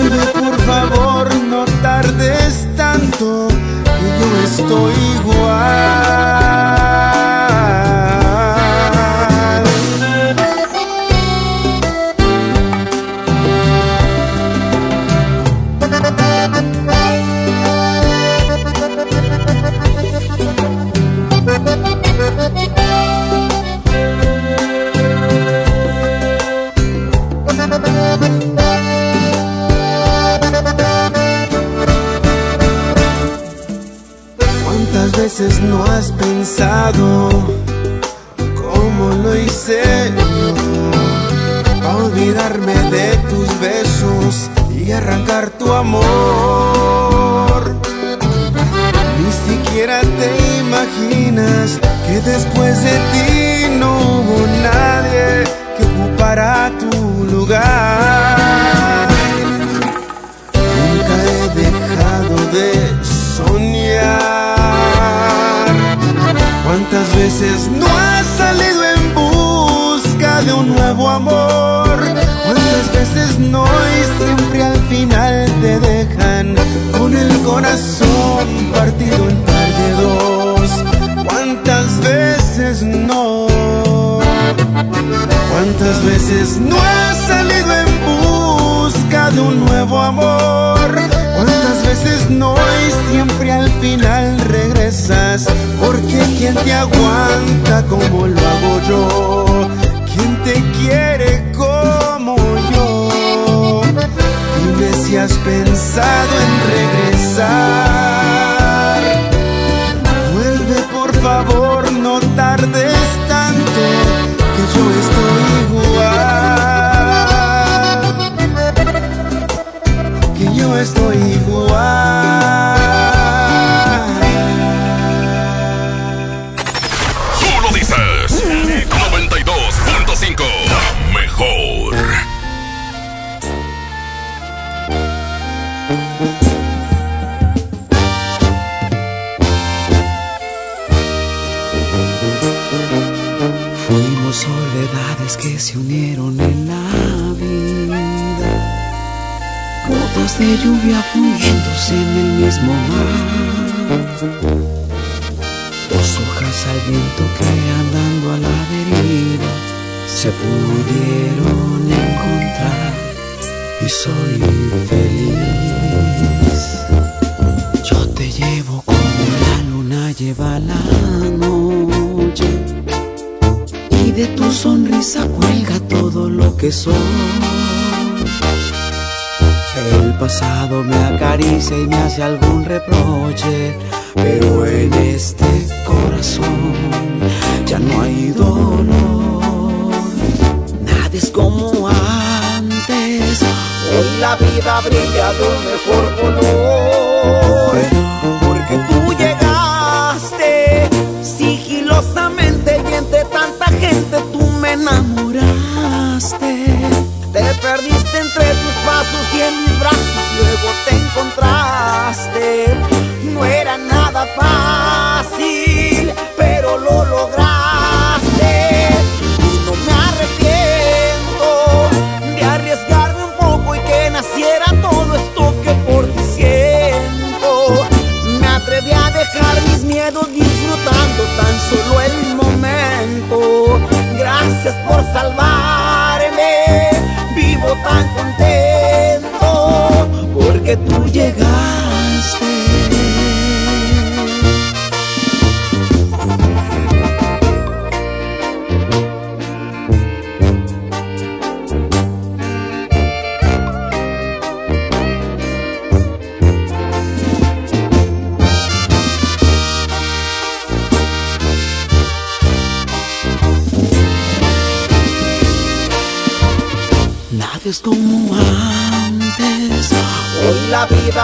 Por favor, no tardes tanto, que yo estoy igual. No has pensado cómo lo hice yo? A olvidarme de tus besos y arrancar tu amor. Ni siquiera te imaginas que después de ti no hubo nadie que ocupara tu lugar. Nunca he dejado de soñar. ¿Cuántas veces no has salido en busca de un nuevo amor? ¿Cuántas veces no y siempre al final te dejan con el corazón partido en par de dos? ¿Cuántas veces no? ¿Cuántas veces no has salido en busca de un nuevo amor? ¿Cuántas veces no y siempre al final regresas? Porque ¿quién te aguanta como lo hago yo? ¿Quién te quiere como yo? Dime si has pensado en regresar. Vuelve por favor, no tardes tanto, que yo estoy igual. Que yo estoy igual. De lluvia fundiéndose en el mismo mar, dos hojas al viento que andando a la deriva se pudieron encontrar y soy feliz. Yo te llevo como la luna lleva la noche y de tu sonrisa cuelga todo lo que soy. Pasado me acaricia y me hace algún reproche, pero en este corazón ya no hay dolor. Nada es como antes, hoy la vida brilla de un mejor color, porque tú llegaste sigilosamente y entre tanta gente tú me enamoraste. Te perdiste entre tus pasos y en luego te encontraste. No era nada fácil, pero lo lograste.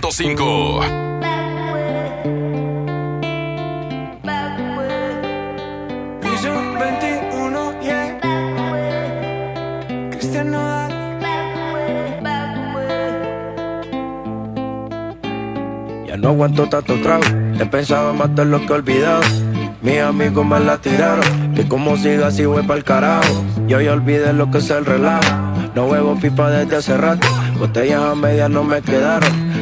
92.5. Piso 21, yeah. Cristian Nodal. Ya no aguanto tanto trago, he pensado de lo que he olvidado. Mis amigos me la tiraron, que como siga así voy pa'l carajo. Yo ya olvidé lo que es el relajo, no huevo pipa desde hace rato. Botellas a medias no me quedaron,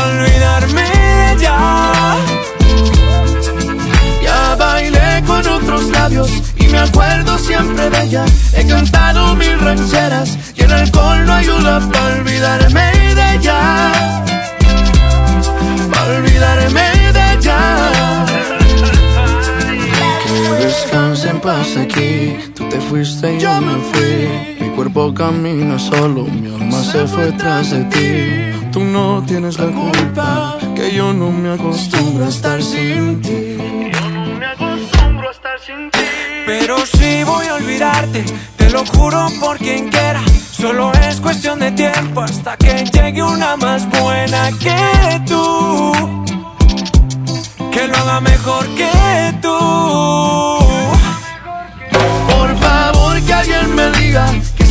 Olvidarme de ella. Ya bailé con otros labios y me acuerdo siempre de ella. He cantado mil rancheras y el alcohol no ayuda para olvidarme de ella. Olvidarme de ella. Que descanse en paz aquí. Tú te fuiste y yo me fui. Mi cuerpo camina solo, mi alma se fue tras de ti. Tú no tienes la culpa, que yo no me acostumbro a estar sin ti. Pero si voy a olvidarte, te lo juro por quien quiera. Solo es cuestión de tiempo hasta que llegue una más buena que tú. Que lo haga mejor que tú. Por favor que alguien me diga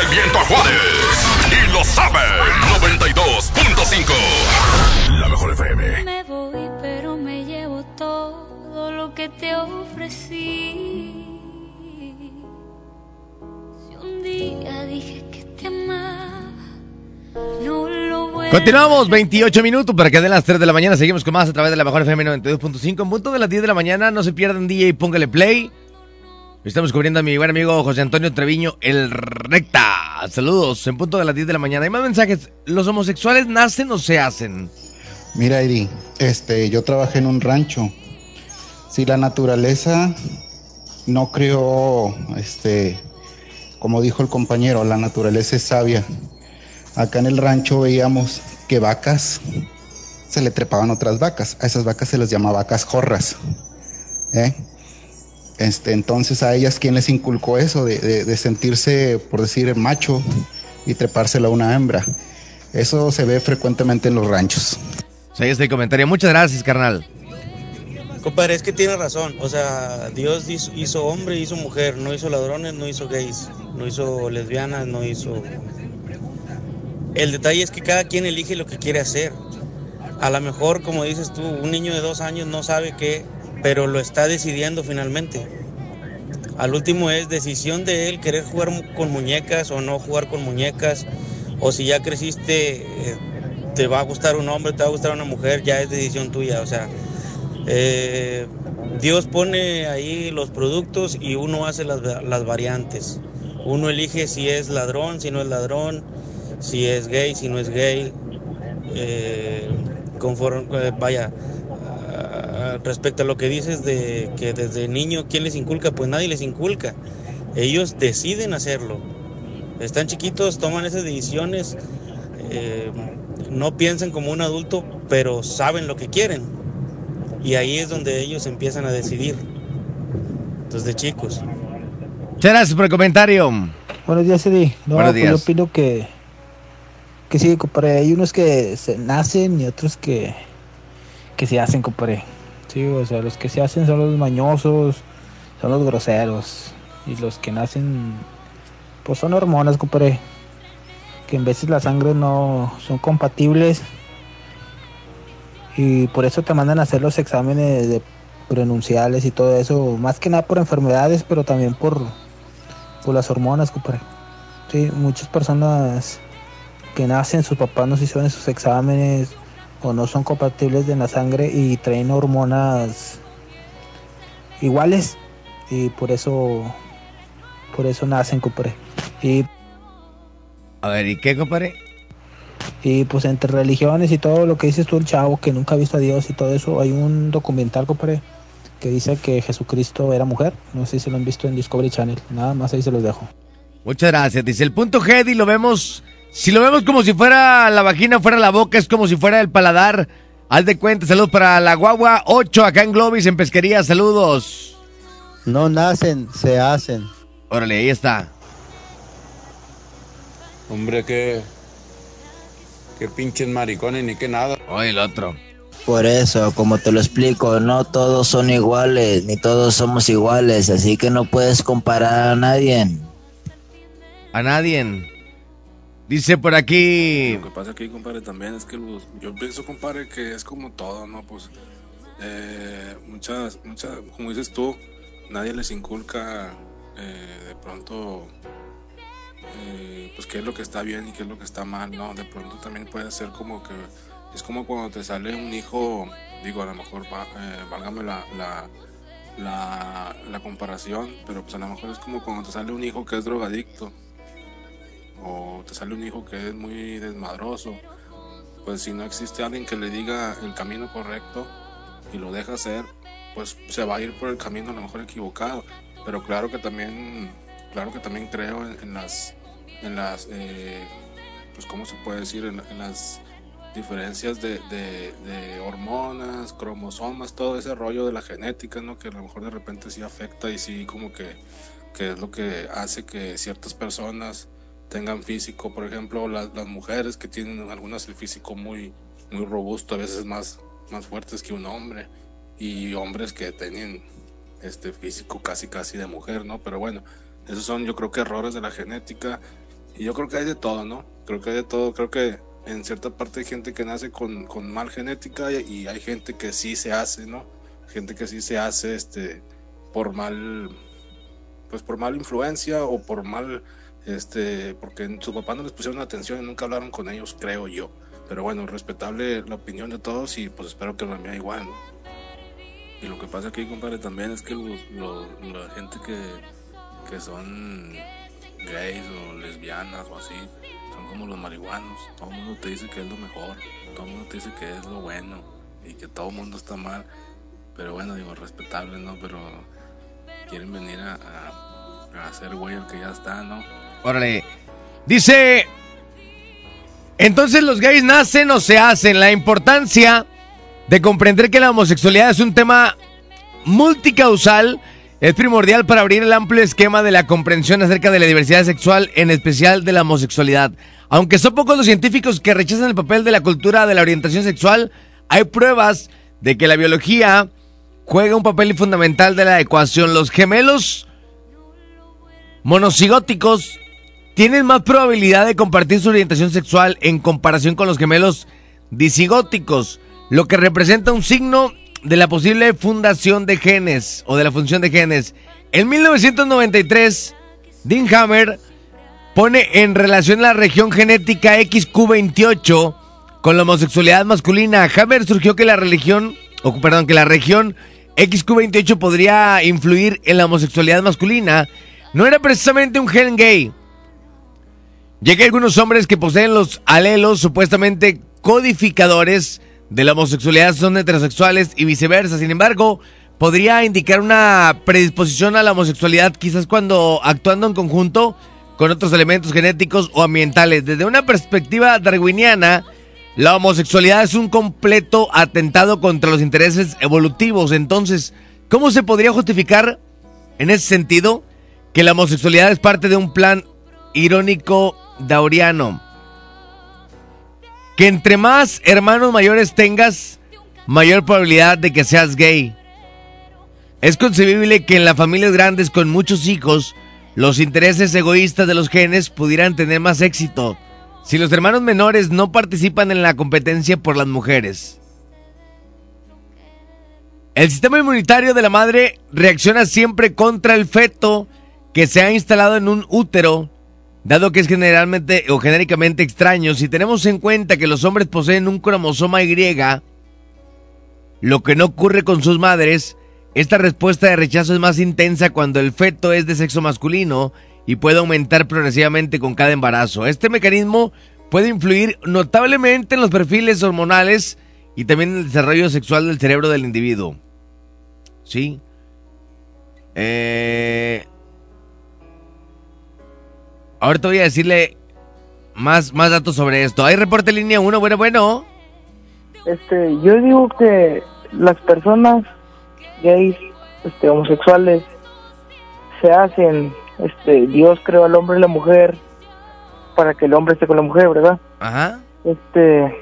el viento a Juárez. Y lo saben. 92.5. La mejor FM. Me voy, pero me llevo todo lo que te ofrecí. Si un día dije que te amaba, no lo vuelvo Continuamos, 28 minutos para que den las 3 de la mañana. Seguimos con más a través de la mejor FM 92.5. En punto de las 10 de la mañana, no se pierdan DJ, póngale play. Estamos cubriendo a mi buen amigo José Antonio Treviño, el recta. Saludos, en punto de las 10 de la mañana. Hay más mensajes. ¿Los homosexuales nacen o se hacen? Mira, Eri, este, yo trabajé en un rancho. Si la naturaleza no creó, este, como dijo el compañero, la naturaleza es sabia. Acá en el rancho veíamos que vacas se le trepaban otras vacas. A esas vacas se les llama vacas jorras. ¿eh? Este, entonces a ellas, ¿quién les inculcó eso? De, de- de sentirse, por decir, macho y trepársela a una hembra. Eso se ve frecuentemente en los ranchos. Sí, ahí está el comentario. Muchas gracias, carnal. Compadre, es que tiene razón. O sea, Dios hizo, hizo hombre, hizo mujer. No hizo ladrones, no hizo gays. No hizo lesbianas, no hizo... El detalle es que cada quien elige lo que quiere hacer. A lo mejor, como dices tú, un niño de dos años no sabe qué, pero lo está decidiendo finalmente. Al último es decisión de él querer jugar con muñecas o no jugar con muñecas. O si ya creciste, eh, te va a gustar un hombre, te va a gustar una mujer, ya es decisión tuya. O sea, eh, Dios pone ahí los productos y uno hace las, las variantes. Uno elige si es ladrón, si no es ladrón, si es gay, si no es gay. Eh, conforme, vaya, respecto a lo que dices de que desde niño, ¿quién les inculca? Pues nadie les inculca. Ellos deciden hacerlo. Están chiquitos, toman esas decisiones, eh, no piensan como un adulto, pero saben lo que quieren. Y ahí es donde ellos empiezan a decidir. Desde chicos. Muchas gracias por el comentario. Buenos días, Eddie. No, Buenos pues días. yo opino que, que sí, compadre. Hay unos que se nacen y otros que, que se hacen, compadre. Sí, o sea, los que se hacen son los mañosos, son los groseros. Y los que nacen, pues son hormonas, compadre. Que en veces la sangre no son compatibles. Y por eso te mandan a hacer los exámenes de prenunciales y todo eso. Más que nada por enfermedades, pero también por, por las hormonas, compadre. Sí, muchas personas que nacen, sus papás no hicieron esos exámenes o no son compatibles en la sangre y traen hormonas iguales y por eso por eso nacen, compadre. Y A ver, ¿y qué, compadre? y pues entre religiones y todo lo que dices tú, el chavo que nunca ha visto a Dios y todo eso, hay un documental, compadre, que dice que Jesucristo era mujer. No sé si lo han visto en Discovery Channel. Nada más ahí se los dejo. Muchas gracias. Dice el punto G y lo vemos. Si lo vemos como si fuera la vagina, fuera la boca, es como si fuera el paladar. Haz de cuenta, saludos para la guagua 8 acá en Globis, en pesquería, saludos. No nacen, se hacen. Órale, ahí está. Hombre, que. Que pinches maricones ni que nada. Oye, el otro. Por eso, como te lo explico, no todos son iguales, ni todos somos iguales, así que no puedes comparar a nadie. A nadie. Dice por aquí. Lo que pasa aquí, compadre, también es que yo pienso, compadre, que es como todo, ¿no? Pues eh, muchas, muchas, como dices tú, nadie les inculca eh, de pronto, eh, pues qué es lo que está bien y qué es lo que está mal, ¿no? De pronto también puede ser como que es como cuando te sale un hijo, digo, a lo mejor, va, eh, válgame la, la, la comparación, pero pues a lo mejor es como cuando te sale un hijo que es drogadicto o te sale un hijo que es muy desmadroso, pues si no existe alguien que le diga el camino correcto y lo deja hacer, pues se va a ir por el camino a lo mejor equivocado. Pero claro que también, claro que también creo en, las, en las, eh, pues cómo se puede decir, en, las diferencias de, de- de hormonas, cromosomas, todo ese rollo de la genética, ¿no? Que a lo mejor de repente sí afecta y sí como que, que es lo que hace que ciertas personas tengan físico, por ejemplo, las, las mujeres que tienen algunas el físico muy, muy robusto, a veces más, más fuertes que un hombre, y hombres que tienen este físico casi casi de mujer, ¿no? Pero bueno, esos son yo creo que errores de la genética, y yo creo que hay de todo, ¿no? Creo que hay de todo, creo que en cierta parte hay gente que nace con, con mal genética y, hay gente que sí se hace, ¿no? gente que sí se hace este por mal pues por mala influencia o por mal este porque su papá no les pusieron atención y nunca hablaron con ellos, creo yo. Pero bueno, respetable la opinión de todos y pues espero que la mía igual. Y lo que pasa aquí, compadre, también es que los- la gente que, que son gays o lesbianas o así, son como los marihuanos. Todo el mundo te dice que es lo mejor, todo el mundo te dice que es lo bueno y que todo el mundo está mal. Pero bueno, digo, respetable, ¿no? Pero quieren venir a, a, a hacer güey el que ya está, ¿no? Órale. Dice. Entonces los gays nacen o se hacen. La importancia de comprender que la homosexualidad es un tema multicausal es primordial para abrir el amplio esquema de la comprensión acerca de la diversidad sexual, en especial de la homosexualidad. Aunque son pocos los científicos que rechazan el papel de la cultura de la orientación sexual, hay pruebas de que la biología juega un papel fundamental de la ecuación. Los gemelos monocigóticos tienen más probabilidad de compartir su orientación sexual en comparación con los gemelos disigóticos, lo que representa un signo de la posible fundación de genes o de la función de genes. En 1993, Dean Hammer pone en relación la región genética XQ28 con la homosexualidad masculina. Hammer surgió que la religión, o perdón, que la región XQ28 podría influir en la homosexualidad masculina. No era precisamente un gen gay, ya que algunos hombres que poseen los alelos supuestamente codificadores de la homosexualidad son heterosexuales y viceversa. Sin embargo, podría indicar una predisposición a la homosexualidad quizás cuando actuando en conjunto con otros elementos genéticos o ambientales. Desde una perspectiva darwiniana, la homosexualidad es un completo atentado contra los intereses evolutivos. Entonces, ¿cómo se podría justificar en ese sentido que la homosexualidad es parte de un plan irónico dauriano? Que entre más hermanos mayores tengas, mayor probabilidad de que seas gay. Es concebible que en las familias grandes con muchos hijos, los intereses egoístas de los genes pudieran tener más éxito si los hermanos menores no participan en la competencia por las mujeres. El sistema inmunitario de la madre reacciona siempre contra el feto que se ha instalado en un útero, dado que es generalmente o genéricamente extraño. Si tenemos en cuenta que los hombres poseen un cromosoma Y, lo que no ocurre con sus madres, esta respuesta de rechazo es más intensa cuando el feto es de sexo masculino y puede aumentar progresivamente con cada embarazo. Este mecanismo puede influir notablemente en los perfiles hormonales y también en el desarrollo sexual del cerebro del individuo. ¿Sí? Eh... Ahorita voy a decirle más, más datos sobre esto. Hay reporte línea 1, bueno, bueno. Este, yo digo que las personas gays, este, homosexuales, se hacen, este, Dios creó al hombre y la mujer para que el hombre esté con la mujer, ¿verdad? Ajá. Este,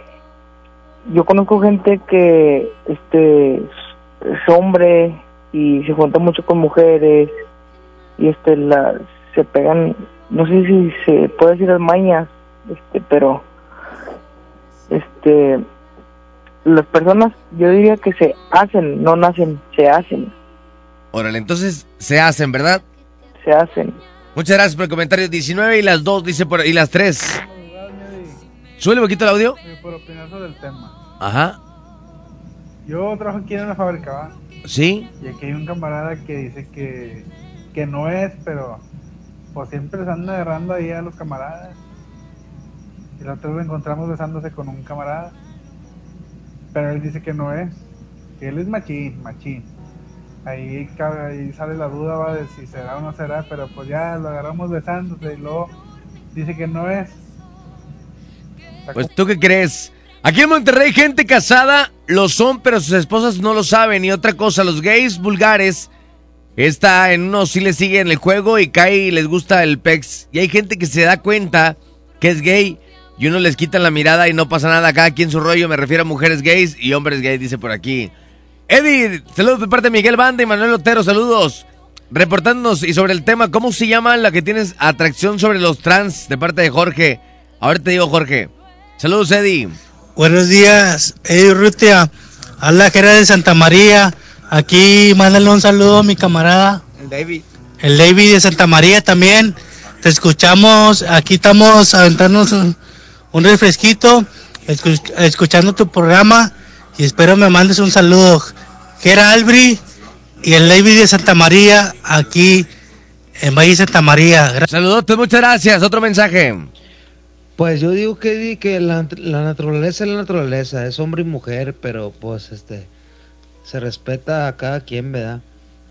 yo conozco gente que, este, es hombre y se junta mucho con mujeres y este, la, se pegan, no sé si se puede decir las mañas, este, pero, este, las personas, yo diría que se hacen, no nacen, se hacen, Órale, entonces se hacen, ¿verdad? se hacen. Muchas gracias por el comentario. 19 y las 2, dice por y las 3. Sube un poquito el audio. Eh, por opinar sobre el tema. Ajá. Yo trabajo aquí en una fábrica, ¿va? Sí. Y aquí hay un camarada que dice que, que no es, pero pues siempre se anda agarrando ahí a los camaradas. Y la lo encontramos besándose con un camarada. Pero él dice que no es. Que él es machín, machín. Ahí, ahí sale la duda va de si será o no será, pero pues ya lo agarramos besándose y luego dice que no es. Pues tú qué crees? Aquí en Monterrey gente casada lo son, pero sus esposas no lo saben. Y otra cosa, los gays vulgares está en uno sí les sigue en el juego y cae y les gusta el pex. Y hay gente que se da cuenta que es gay y uno les quita la mirada y no pasa nada. Cada quien su rollo, me refiero a mujeres gays y hombres gays, dice por aquí. Eddie, saludos de parte de Miguel Banda y Manuel Otero, saludos. Reportándonos y sobre el tema, ¿cómo se llama la que tienes atracción sobre los trans de parte de Jorge? Ahora te digo, Jorge. Saludos, Eddie. Buenos días, Eddie Rutia. Habla Gerard de Santa María. Aquí mándale un saludo a mi camarada, El David. el David de Santa María también. Te escuchamos, aquí estamos aventándonos un, un refresquito, escu- escuchando tu programa y espero me mandes un saludo. Gera Albri y el David de Santa María aquí en Valle Santa María. Saludos, muchas gracias. Otro mensaje. Pues yo digo que, que la, la naturaleza es la naturaleza, es hombre y mujer, pero pues este se respeta a cada quien, ¿verdad?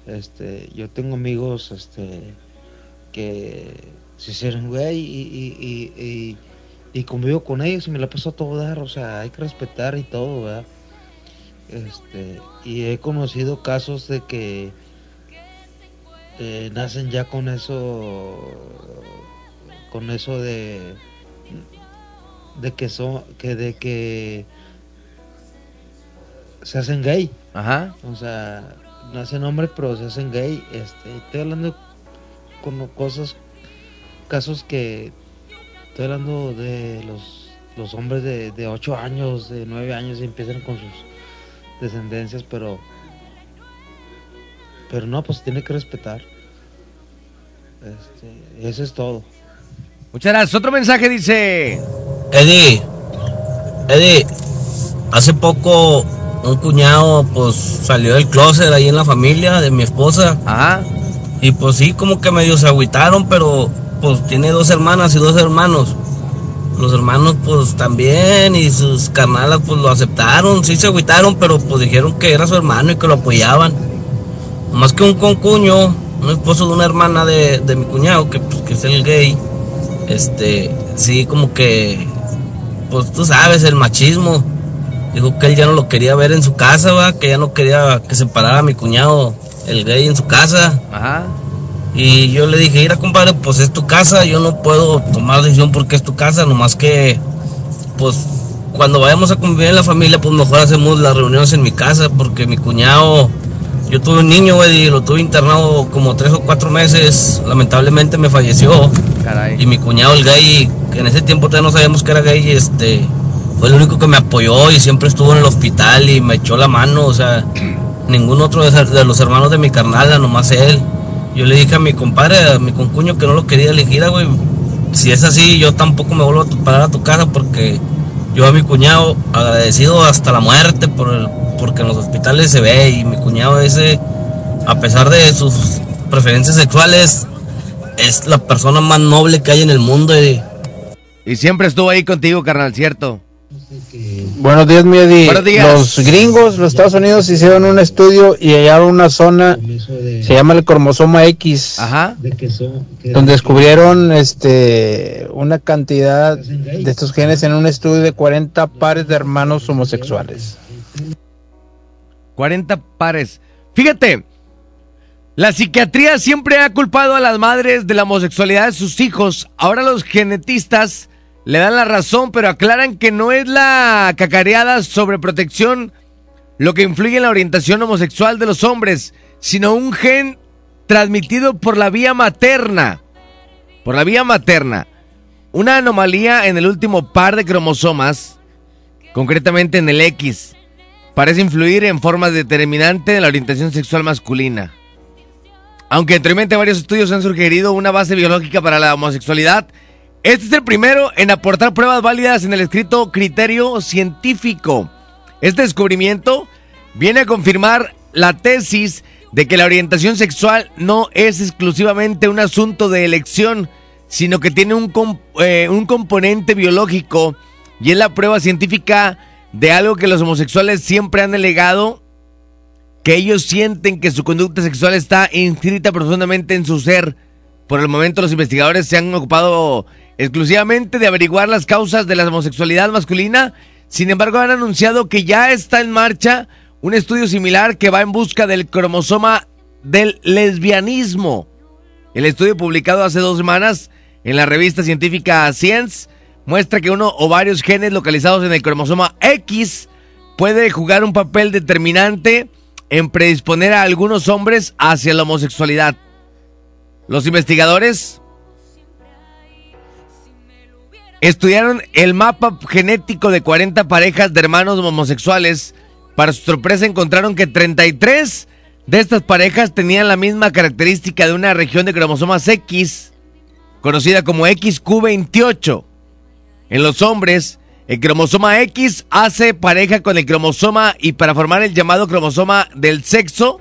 Este, yo tengo amigos este que se hicieron güey y, y, y, y, convivo con ellos y me la paso a todo dar, o sea, hay que respetar y todo, ¿verdad? Este, y he conocido casos de que eh, nacen ya con eso con eso de de que son que de que se hacen gay Ajá. o sea nacen hombres pero se hacen gay este estoy hablando con cosas casos que estoy hablando de los los hombres de, de 8 años de 9 años y empiezan con sus descendencias pero pero no pues tiene que respetar este, eso es todo Muchas gracias. Otro mensaje dice. Eddie, Eddie, hace poco un cuñado pues salió del closet ahí en la familia de mi esposa. Ajá. Y pues sí, como que medio se agüitaron, pero pues tiene dos hermanas y dos hermanos. Los hermanos pues también y sus carnalas pues lo aceptaron, sí se agüitaron, pero pues dijeron que era su hermano y que lo apoyaban. Más que un concuño, un esposo de una hermana de, de mi cuñado, que, pues, que es el gay, este, sí, como que, pues tú sabes, el machismo. Dijo que él ya no lo quería ver en su casa, ¿va? que ya no quería que se parara a mi cuñado, el gay, en su casa. Ajá. Y yo le dije, mira, compadre, pues es tu casa, yo no puedo tomar decisión porque es tu casa, nomás que, pues, cuando vayamos a convivir en la familia, pues mejor hacemos las reuniones en mi casa, porque mi cuñado, yo tuve un niño, güey, y lo tuve internado como tres o cuatro meses, lamentablemente me falleció. Caray. Y mi cuñado, el gay, que en ese tiempo todavía no sabíamos que era gay, este, fue el único que me apoyó y siempre estuvo en el hospital y me echó la mano, o sea, ningún otro de, los hermanos de mi carnal, nomás él. Yo le dije a mi compadre, a mi concuño que no lo quería elegir, "Ah, güey, si es así, yo tampoco me vuelvo a parar a tu casa porque yo a mi cuñado agradecido hasta la muerte por el, porque en los hospitales se ve y mi cuñado ese, a pesar de sus preferencias sexuales, es la persona más noble que hay en el mundo. Y, Y siempre estuvo ahí contigo, carnal, ¿cierto? Buenos días, mi Eddie. Buenos días. Los gringos, los Estados Unidos, hicieron un estudio y hallaron una zona, se llama el cromosoma X, donde descubrieron este una cantidad de estos genes en un estudio de 40 pares de hermanos homosexuales. 40 pares. Fíjate, la psiquiatría siempre ha culpado a las madres de la homosexualidad de sus hijos. Ahora los genetistas le dan la razón, pero aclaran que no es la cacareada sobre protección lo que influye en la orientación homosexual de los hombres, sino un gen transmitido por la vía materna. Por la vía materna. Una anomalía en el último par de cromosomas, concretamente en el X, parece influir en forma determinante en la orientación sexual masculina. Aunque anteriormente varios estudios han sugerido una base biológica para la homosexualidad, este es el primero en aportar pruebas válidas en el escrito criterio científico. Este descubrimiento viene a confirmar la tesis de que la orientación sexual no es exclusivamente un asunto de elección, sino que tiene un, eh, un componente biológico y es la prueba científica de algo que los homosexuales siempre han negado, que ellos sienten que su conducta sexual está inscrita profundamente en su ser. Por el momento los investigadores se han ocupado exclusivamente de averiguar las causas de la homosexualidad masculina, sin embargo han anunciado que ya está en marcha un estudio similar que va en busca del cromosoma del lesbianismo. El estudio publicado hace dos semanas en la revista científica Science muestra que uno o varios genes localizados en el cromosoma X puede jugar un papel determinante en predisponer a algunos hombres hacia la homosexualidad. Los investigadores estudiaron el mapa genético de 40 parejas de hermanos homosexuales Para su sorpresa encontraron que 33 de estas parejas tenían la misma característica de una región de cromosomas X, conocida como XQ28. En los hombres, el cromosoma X hace pareja con el cromosoma y para formar el llamado cromosoma del sexo,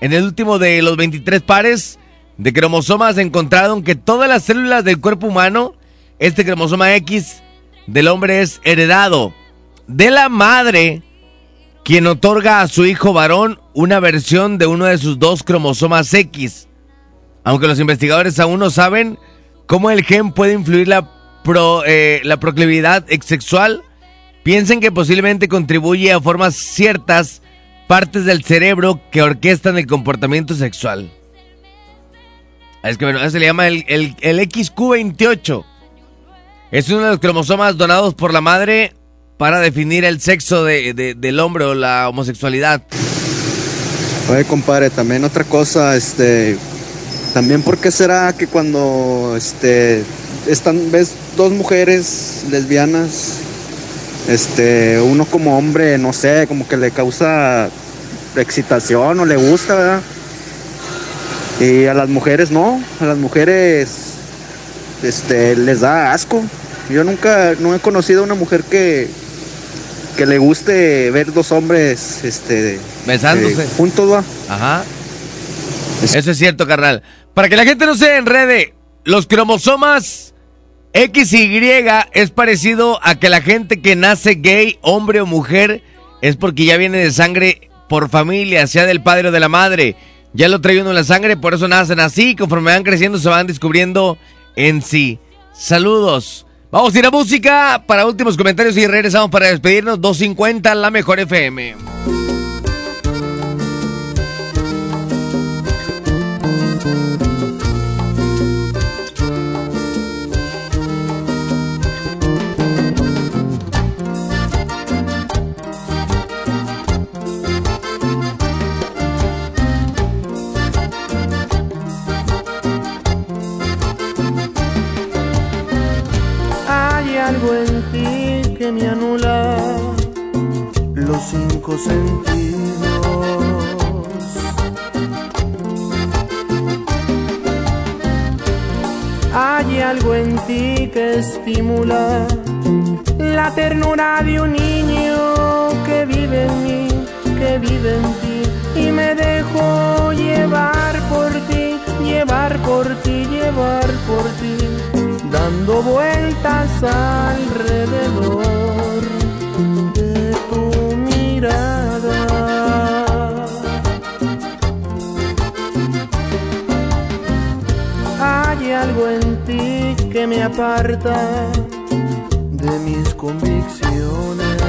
en el último de los 23 pares de cromosomas encontraron que todas las células del cuerpo humano, este cromosoma X del hombre es heredado de la madre, quien otorga a su hijo varón una versión de uno de sus dos cromosomas X. Aunque los investigadores aún no saben cómo el gen puede influir la, eh, la proclividad sexual, piensen que posiblemente contribuye a formas ciertas partes del cerebro que orquestan el comportamiento sexual. Es que bueno, se le llama el, el, el XQ28. Es uno de los cromosomas donados por la madre para definir el sexo de, del hombre o la homosexualidad. Oye, compadre, también otra cosa, este, también por qué será que cuando, este, están, ves dos mujeres lesbianas, este, uno como hombre, no sé, como que le causa excitación o le gusta, ¿verdad? Y a las mujeres no, a las mujeres, este, les da asco. Yo nunca, no he conocido a una mujer que, que le guste ver dos hombres este besándose. eh, juntos va ajá. Eso es cierto carnal. Para que la gente no se enrede los cromosomas X y Y es parecido a que la gente que nace gay hombre o mujer es porque ya viene de sangre por familia sea del padre o de la madre. Ya lo trae uno en la sangre por eso nacen así. Conforme van creciendo se van descubriendo en sí saludos Vamos a ir a música para últimos comentarios y regresamos para despedirnos. 250 la mejor FM. Sentidos. Hay algo en ti que estimula la ternura de un niño que vive en mí, que vive en ti y me dejo llevar por ti, llevar por ti, llevar por ti dando vueltas alrededor Hay algo en ti que me aparta de mis convicciones.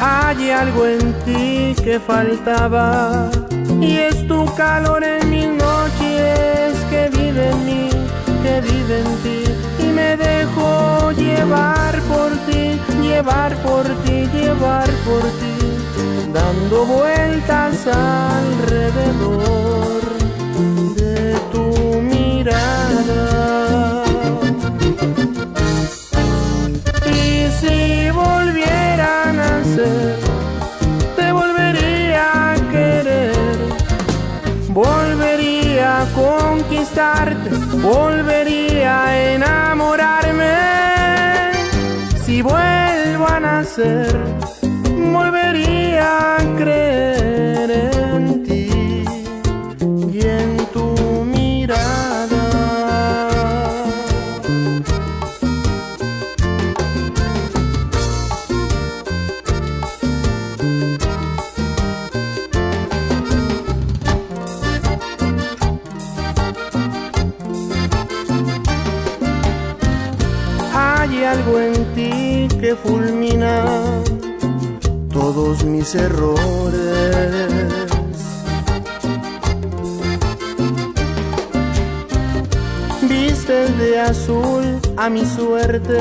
Hay algo en ti que faltaba y es tu calor en mis noches que vive en mí, que vive en ti me dejo llevar por ti, llevar por ti, llevar por ti, dando vueltas alrededor de tu mirada. Y si volvieran a ser volvería a enamorarme. Si vuelvo a nacer, volvería a creer fulmina todos mis errores. Viste de azul a mi suerte,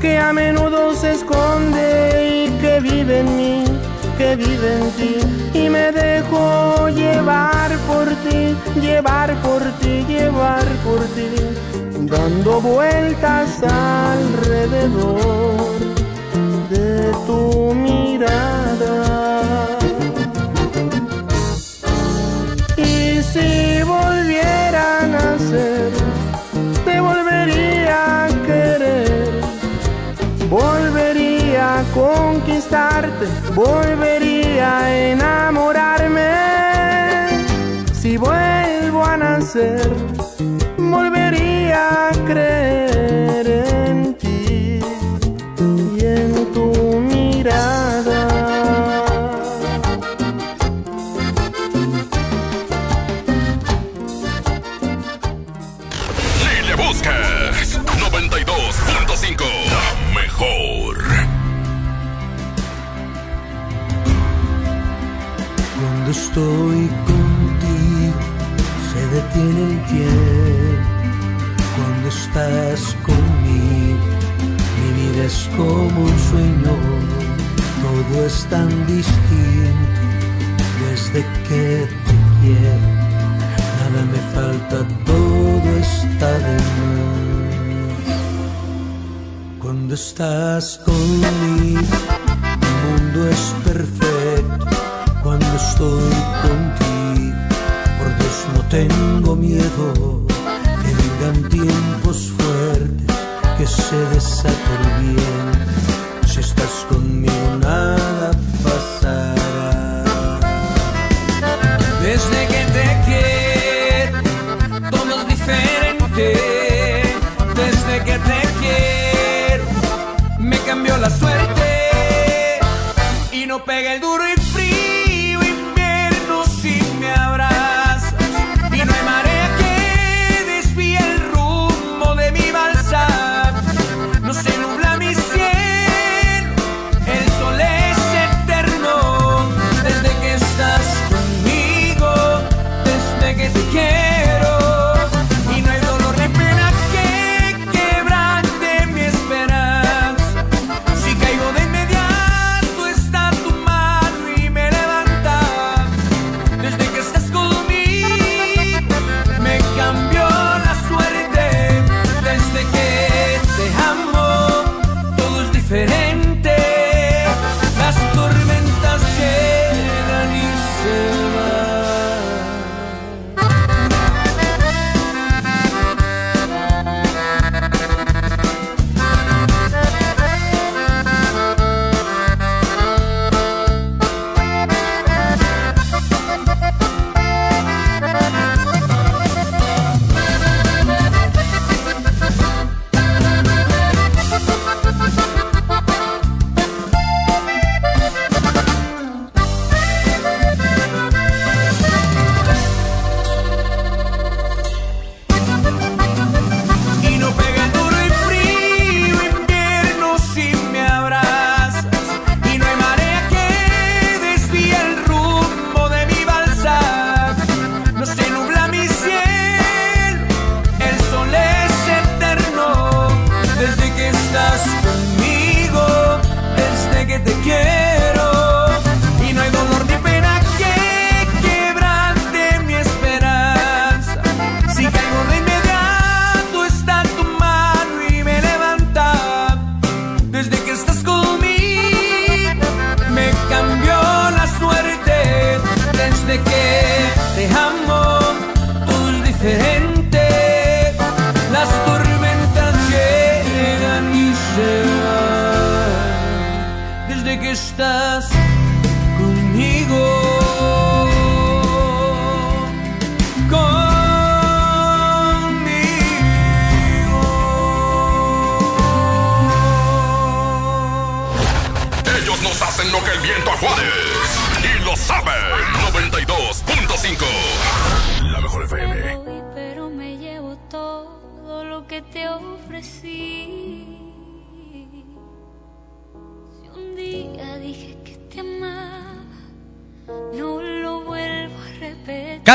que a menudo se esconde y que vive en mí, que vive en ti. Y me dejo llevar por ti, llevar por ti, llevar por ti dando vueltas alrededor de tu mirada. Y si volvieran a ser, te volvería a querer, volvería a conquistarte, volvería a enamorarme. Si vuelvo a nacer, creer en ti y en tu mirada. Lile Busques 92.5 La mejor. Cuando estoy contigo se detiene el tiempo estás conmigo, mi vida es como un sueño, todo es tan distinto. Desde que te quiero, nada me falta, todo está de más. Cuando estás conmigo, el mundo es perfecto, cuando estoy contigo, por Dios no tengo miedo. Llegan tiempos fuertes que se desata bien. Si estás conmigo nada pasará. Desde que te quiero, todo es diferente. Desde que te quiero, me cambió la suerte. Y no pega el duro y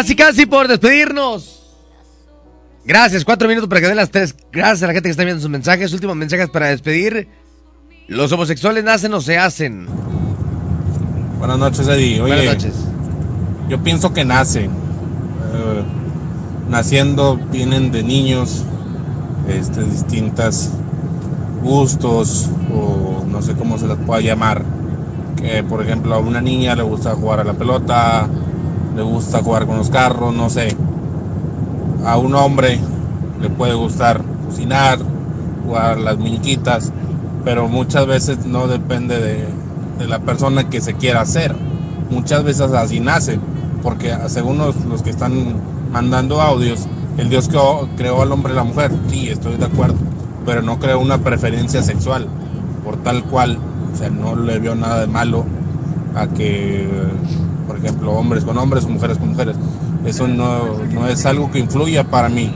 Casi, casi por despedirnos. Gracias, cuatro minutos para que den las tres. Gracias a la gente que está viendo sus mensajes. Últimos mensajes para despedir. Los homosexuales nacen o se hacen. Buenas noches, Eddie. Buenas noches. Yo pienso que nacen. Eh, naciendo vienen de niños, este, distintas gustos o no sé cómo se las pueda llamar. Que, por ejemplo, a una niña le gusta jugar a la pelota, le gusta jugar con los carros, no sé. A un hombre le puede gustar cocinar, jugar las muñequitas, pero muchas veces no depende de, la persona que se quiera hacer. Muchas veces así nace, porque según los, los que están mandando audios, el Dios creó, creó al hombre y la mujer, sí, estoy de acuerdo, pero no creó una preferencia sexual, por tal cual, o sea, no le vio nada de malo a que, por ejemplo, hombres con hombres o mujeres con mujeres. Eso no, no es algo que influya para mí.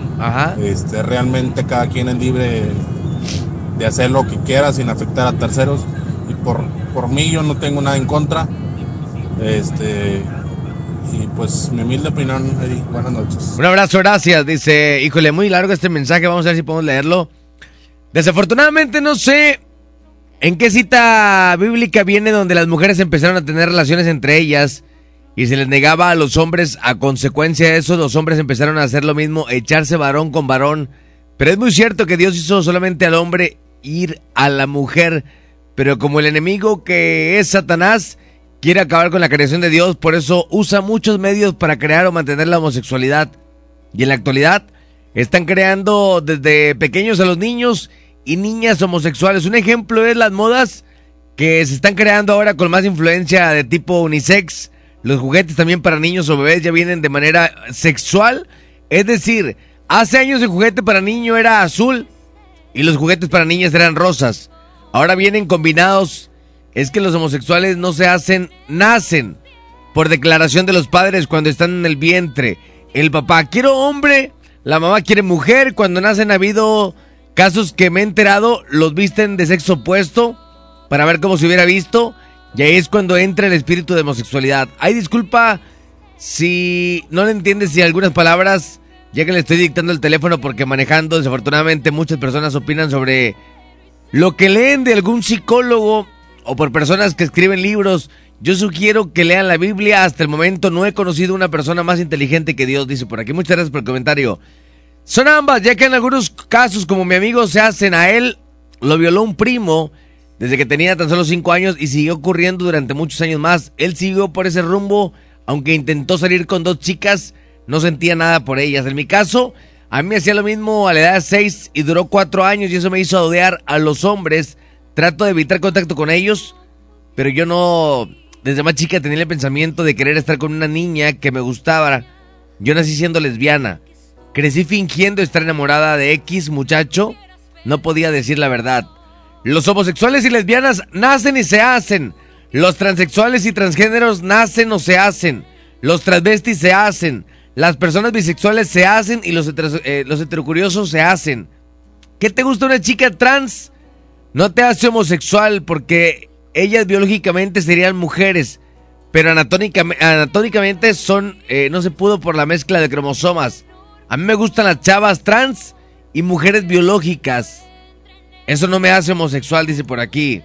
Este, realmente cada quien es libre de hacer lo que quiera sin afectar a terceros. Y por, por mí yo no tengo nada en contra. Este, y pues mi humilde opinión, Eddie, buenas noches. Un abrazo, gracias. Dice, híjole, muy largo este mensaje, vamos a ver si podemos leerlo. Desafortunadamente no sé en qué cita bíblica viene donde las mujeres empezaron a tener relaciones entre ellas y se les negaba a los hombres a consecuencia de eso, los hombres empezaron a hacer lo mismo, echarse varón con varón. Pero es muy cierto que Dios hizo solamente al hombre ir a la mujer, pero como el enemigo que es Satanás quiere acabar con la creación de Dios, por eso usa muchos medios para crear o mantener la homosexualidad. Y en la actualidad están creando desde pequeños a los niños y niñas homosexuales. Un ejemplo es las modas que se están creando ahora con más influencia de tipo unisex. Los juguetes también para niños o bebés ya vienen de manera sexual. Es decir, hace años el juguete para niño era azul y los juguetes para niñas eran rosas. Ahora vienen combinados. Es que los homosexuales no se hacen, nacen por declaración de los padres cuando están en el vientre. El papá quiero hombre, la mamá quiere mujer. Cuando nacen ha habido casos que me he enterado, los visten de sexo opuesto para ver cómo se hubiera visto. Y ahí es cuando entra el espíritu de homosexualidad. Ay, disculpa si no le entiendes si algunas palabras, ya que le estoy dictando el teléfono porque manejando, desafortunadamente muchas personas opinan sobre lo que leen de algún psicólogo o por personas que escriben libros. Yo sugiero que lean la Biblia. Hasta el momento no he conocido una persona más inteligente que Dios, dice por aquí. Muchas gracias por el comentario. Son ambas, ya que en algunos casos, como mi amigo se hacen a él, lo violó un primo desde que tenía tan solo 5 años y siguió ocurriendo durante muchos años más. Él siguió por ese rumbo, aunque intentó salir con dos chicas, no sentía nada por ellas. En mi caso, a mí me hacía lo mismo a la edad de 6 y duró 4 años y eso me hizo odiar a los hombres. Trato de evitar contacto con ellos, pero yo no, desde más chica tenía el pensamiento de querer estar con una niña que me gustaba. Yo nací siendo lesbiana. Crecí fingiendo estar enamorada de X muchacho. No podía decir la verdad. Los homosexuales y lesbianas nacen y se hacen. Los transexuales y transgéneros nacen o se hacen. Los transvestis se hacen. Las personas bisexuales se hacen y los, heteros- eh, heterocuriosos se hacen. ¿Qué te gusta una chica trans? No te hace homosexual porque ellas biológicamente serían mujeres, pero anatómicamente son, eh, no se pudo por la mezcla de cromosomas. A mí me gustan las chavas trans y mujeres biológicas. Eso no me hace homosexual, dice por aquí.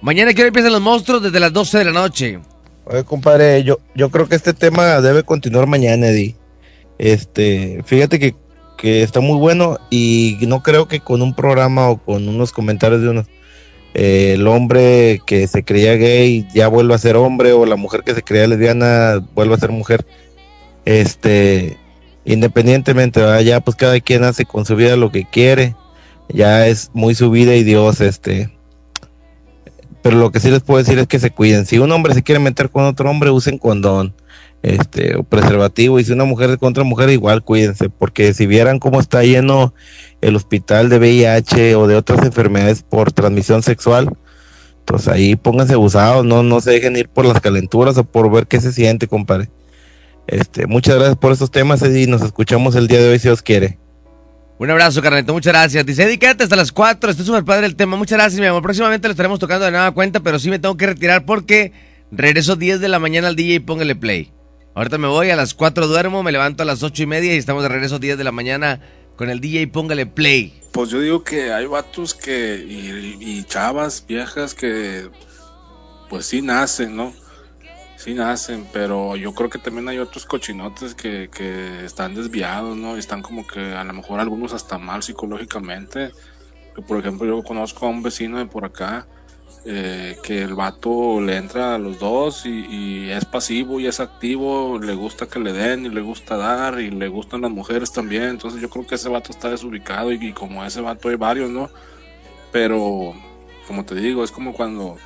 Mañana quiero empiezan los monstruos desde las 12 de la noche. Oye, compadre, yo, yo creo que este tema debe continuar mañana, Eddie. Este, fíjate que, que está muy bueno y no creo que con un programa o con unos comentarios de unos eh, el hombre que se creía gay ya vuelva a ser hombre o la mujer que se creía lesbiana vuelva a ser mujer. Este, independientemente, ¿verdad? ya pues cada quien hace con su vida lo que quiere. Ya es muy su vida y Dios, este, pero lo que sí les puedo decir es que se cuiden. Si un hombre se quiere meter con otro hombre, usen condón, este, o preservativo. Y si una mujer con otra mujer, igual cuídense, porque si vieran cómo está lleno el hospital de VIH o de otras enfermedades por transmisión sexual, pues ahí pónganse abusados, no, no se dejen ir por las calenturas o por ver qué se siente, compadre. Este, muchas gracias por estos temas y nos escuchamos el día de hoy si Dios quiere. Un abrazo, carnalito, muchas gracias. Dice, Eddie, hasta las 4, está súper padre el tema. Muchas gracias, mi amor. Próximamente lo estaremos tocando de nueva cuenta, pero sí me tengo que retirar porque regreso 10 de la mañana al DJ y póngale play. Ahorita me voy, a las 4 duermo, me levanto a las 8 y media y estamos de regreso 10 de la mañana con el DJ y póngale play. Pues yo digo que hay vatos que y chavas viejas que pues sí nacen, ¿no? Sí nacen, pero yo creo que también hay otros cochinotes que, que están desviados, ¿no? Y están como que a lo mejor algunos hasta mal psicológicamente. Por ejemplo, yo conozco a un vecino de por acá eh, que el vato le entra a los dos y, y es pasivo y es activo, le gusta que le den y le gusta dar y le gustan las mujeres también. Entonces yo creo que ese vato está desubicado y, y como ese vato hay varios, ¿no? Pero, como te digo, es como cuando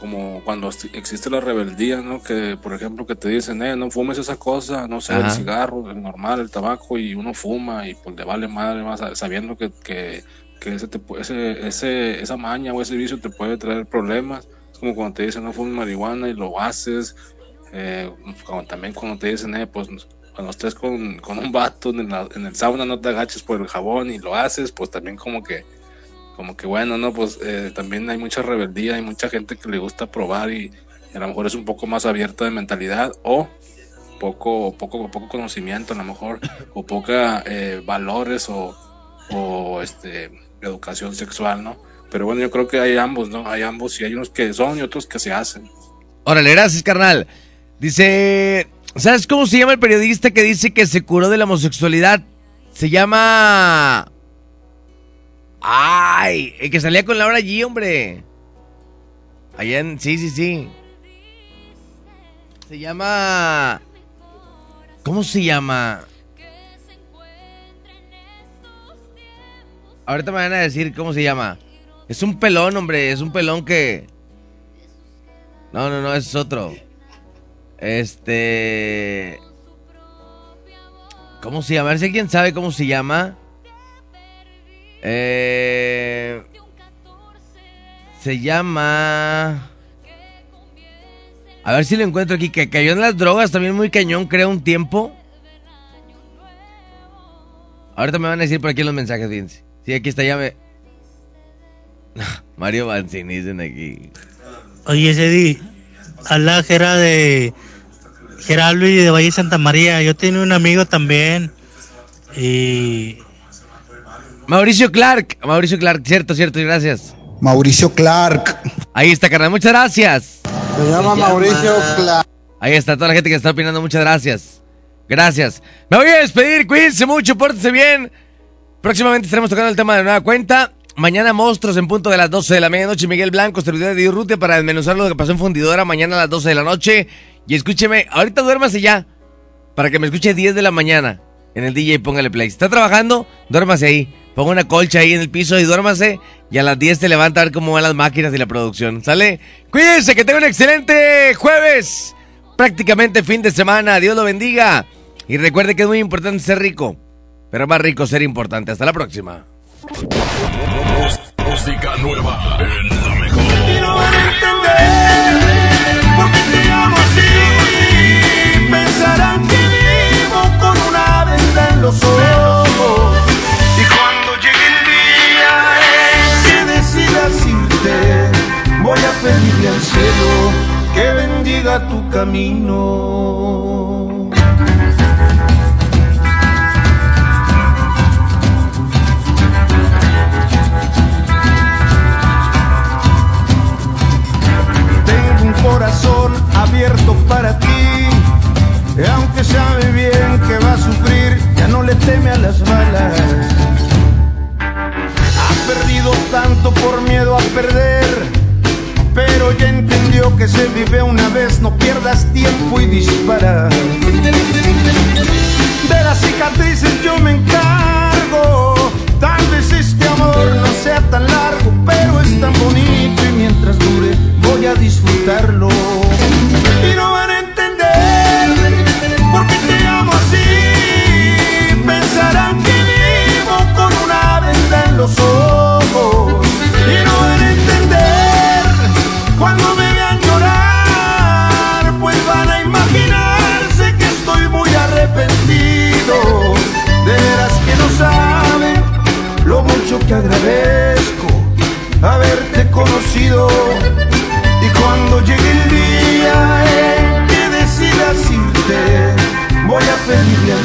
como cuando existe la rebeldía, ¿no? Que, por ejemplo, que te dicen, eh, no fumes esa cosa, no sé, el cigarro, el normal, el tabaco, y uno fuma y pues le vale madre más, sabiendo que, que, que ese, te ese, ese, esa maña o ese vicio te puede traer problemas. Es como cuando te dicen, no fumes marihuana y lo haces. Eh, como también cuando te dicen, eh, pues cuando estés con, con un vato en, la- en el sauna no te agaches por el jabón y lo haces, pues también como que como que bueno, no, pues eh, también hay mucha rebeldía, hay mucha gente que le gusta probar y, y a lo mejor es un poco más abierta de mentalidad o poco, poco, poco conocimiento a lo mejor, o poca eh, valores o, o este educación sexual, ¿no? Pero bueno, yo creo que hay ambos, ¿no? Hay ambos y hay unos que son y otros que se hacen. Órale, gracias, carnal. Dice, ¿sabes cómo se llama el periodista que dice que se curó de la homosexualidad? Se llama... Ay, el que salía con Laura allí, hombre. Allá en... Sí, sí, sí. Se llama... ¿Cómo se llama? Ahorita me van a decir cómo se llama. Es un pelón, hombre. Es un pelón que... No, no, no, es otro. Este... ¿Cómo se llama? A ver si alguien sabe cómo se llama. Eh... Se llama... A ver si lo encuentro aquí. Que cayó en las drogas también muy cañón, creo, un tiempo. Ahorita me van a decir por aquí los mensajes, fíjense. Sí, aquí está, ya. Mario Banzini dicen aquí. Oye, Cedi, habla Gera de Geraldo y de Valle Santa María. Yo tenía un amigo también. Y Mauricio Clark. Mauricio Clark, cierto, cierto, y gracias. Mauricio Clark. Ahí está, carnal, muchas gracias. Se llama Mauricio Clark. Ahí está toda la gente que está opinando, muchas gracias. Gracias. Me voy a despedir, cuídense mucho, pórtense bien. Próximamente estaremos tocando el tema de nueva cuenta. Mañana monstruos en punto de las 12 de la medianoche. Miguel Blanco, servidor de Dirrute para desmenuzar lo que pasó en Fundidora mañana a las 12 de la noche. Y escúcheme, ahorita duérmase ya. Para que me escuche 10 de la mañana en el DJ y póngale play. Si está trabajando, duérmase ahí. Ponga una colcha ahí en el piso y duérmase. Y a las 10 te levanta a ver cómo van las máquinas y la producción. ¿Sale? Cuídense, que tengan un excelente jueves. Prácticamente fin de semana. Dios lo bendiga. Y recuerde que es muy importante ser rico. Pero más rico ser importante. Hasta la próxima. Música nueva en la mejor. Y no van a entender por qué te amo así. Pensarán que vivo con una venda en los ojos. Voy a pedirle al cielo que bendiga tu camino. Tengo un corazón abierto para ti. Y aunque sabe bien que va a sufrir, ya no le teme a las balas. Por miedo a perder, pero ya entendió que se vive una vez, no pierdas tiempo y dispara. De las cicatrices yo me encargo, tal vez este amor no sea tan largo, pero es tan bonito y mientras dure voy a disfrutarlo.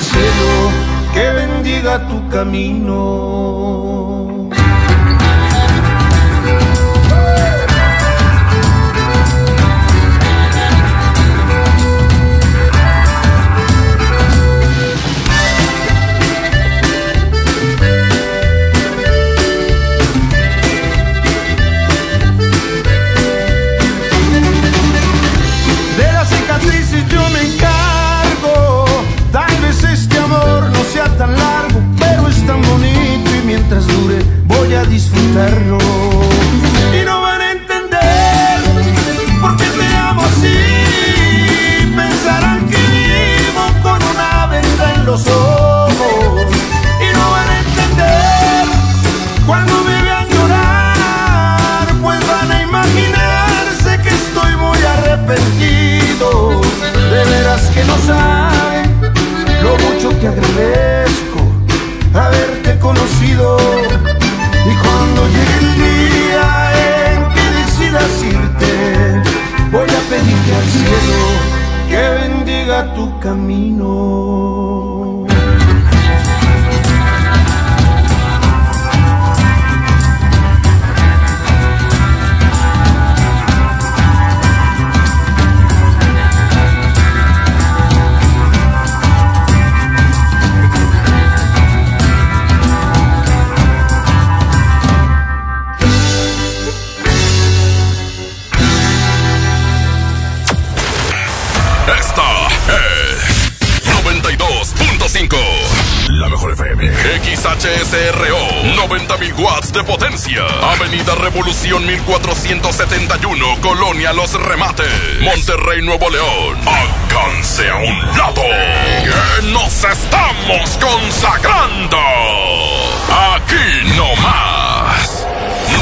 Cielo que bendiga tu camino. te agradezco haberte conocido. Y cuando llegue el día en que decidas irte, voy a pedirte al cielo que bendiga tu camino. Avenida Revolución 1471. Colonia Los Remates. Monterrey, Nuevo León. Alcance a un lado. Que nos estamos consagrando. Aquí no más.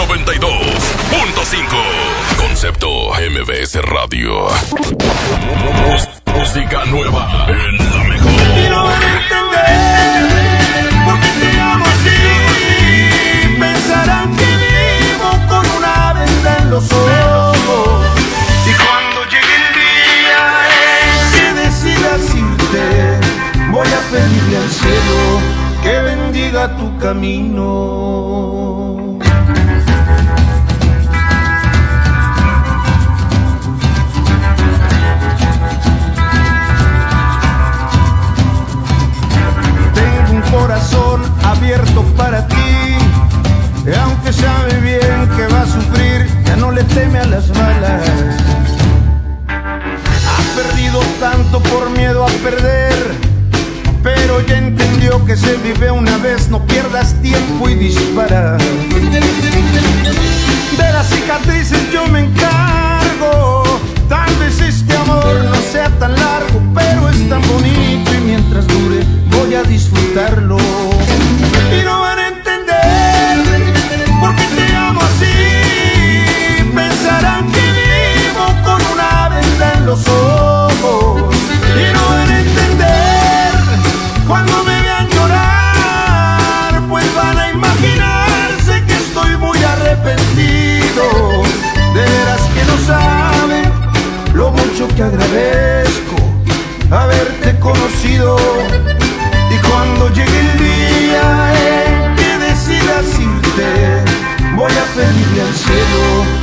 92.5. Concepto MBS Radio. Música nueva en la mejor. Y cuando llegue el día en que decidas irte, voy a pedirle al cielo que bendiga tu camino. Tengo un corazón abierto para ti. Aunque sabe bien teme a las balas. Ha perdido tanto por miedo a perder, pero ya entendió que se vive una vez, no pierdas tiempo y dispara. De las cicatrices yo me encargo, tal vez este amor no sea tan largo, pero es tan bonito y mientras dure voy a disfrutarlo. Ojos. Y no van a entender cuando me vean llorar, pues van a imaginarse que estoy muy arrepentido. De veras que no saben lo mucho que agradezco haberte conocido. Y cuando llegue el día en que decidas irte, voy a pedirle al cielo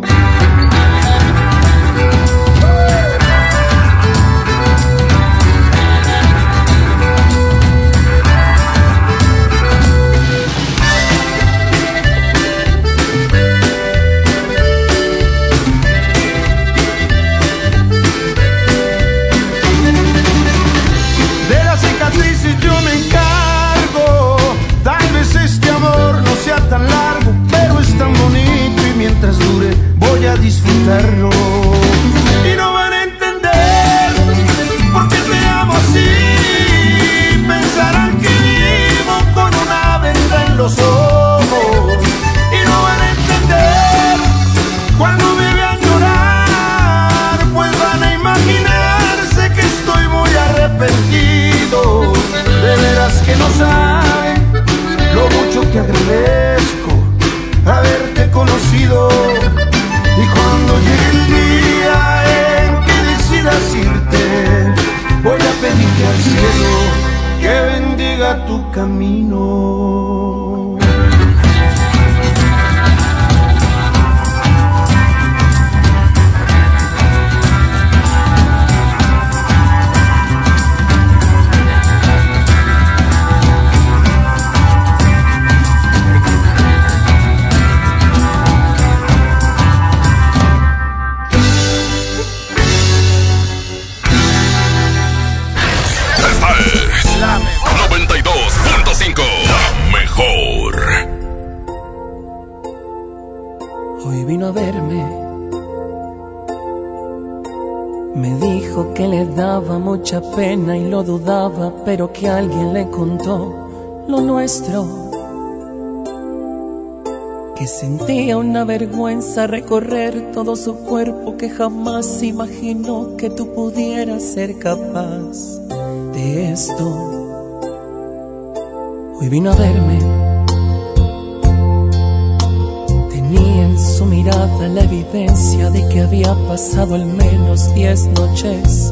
Que agradezco haberte conocido. Y cuando llegue el día en que decidas irte, voy a pedirle al cielo que bendiga tu camino. Mucha pena y lo dudaba, pero que alguien le contó lo nuestro. Que sentía una vergüenza recorrer todo su cuerpo, que jamás imaginó que tú pudieras ser capaz de esto. Hoy vino a verme. Tenía en su mirada mirada la evidencia de que había pasado al menos diez noches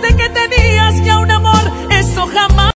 Confesaste que tenías ya una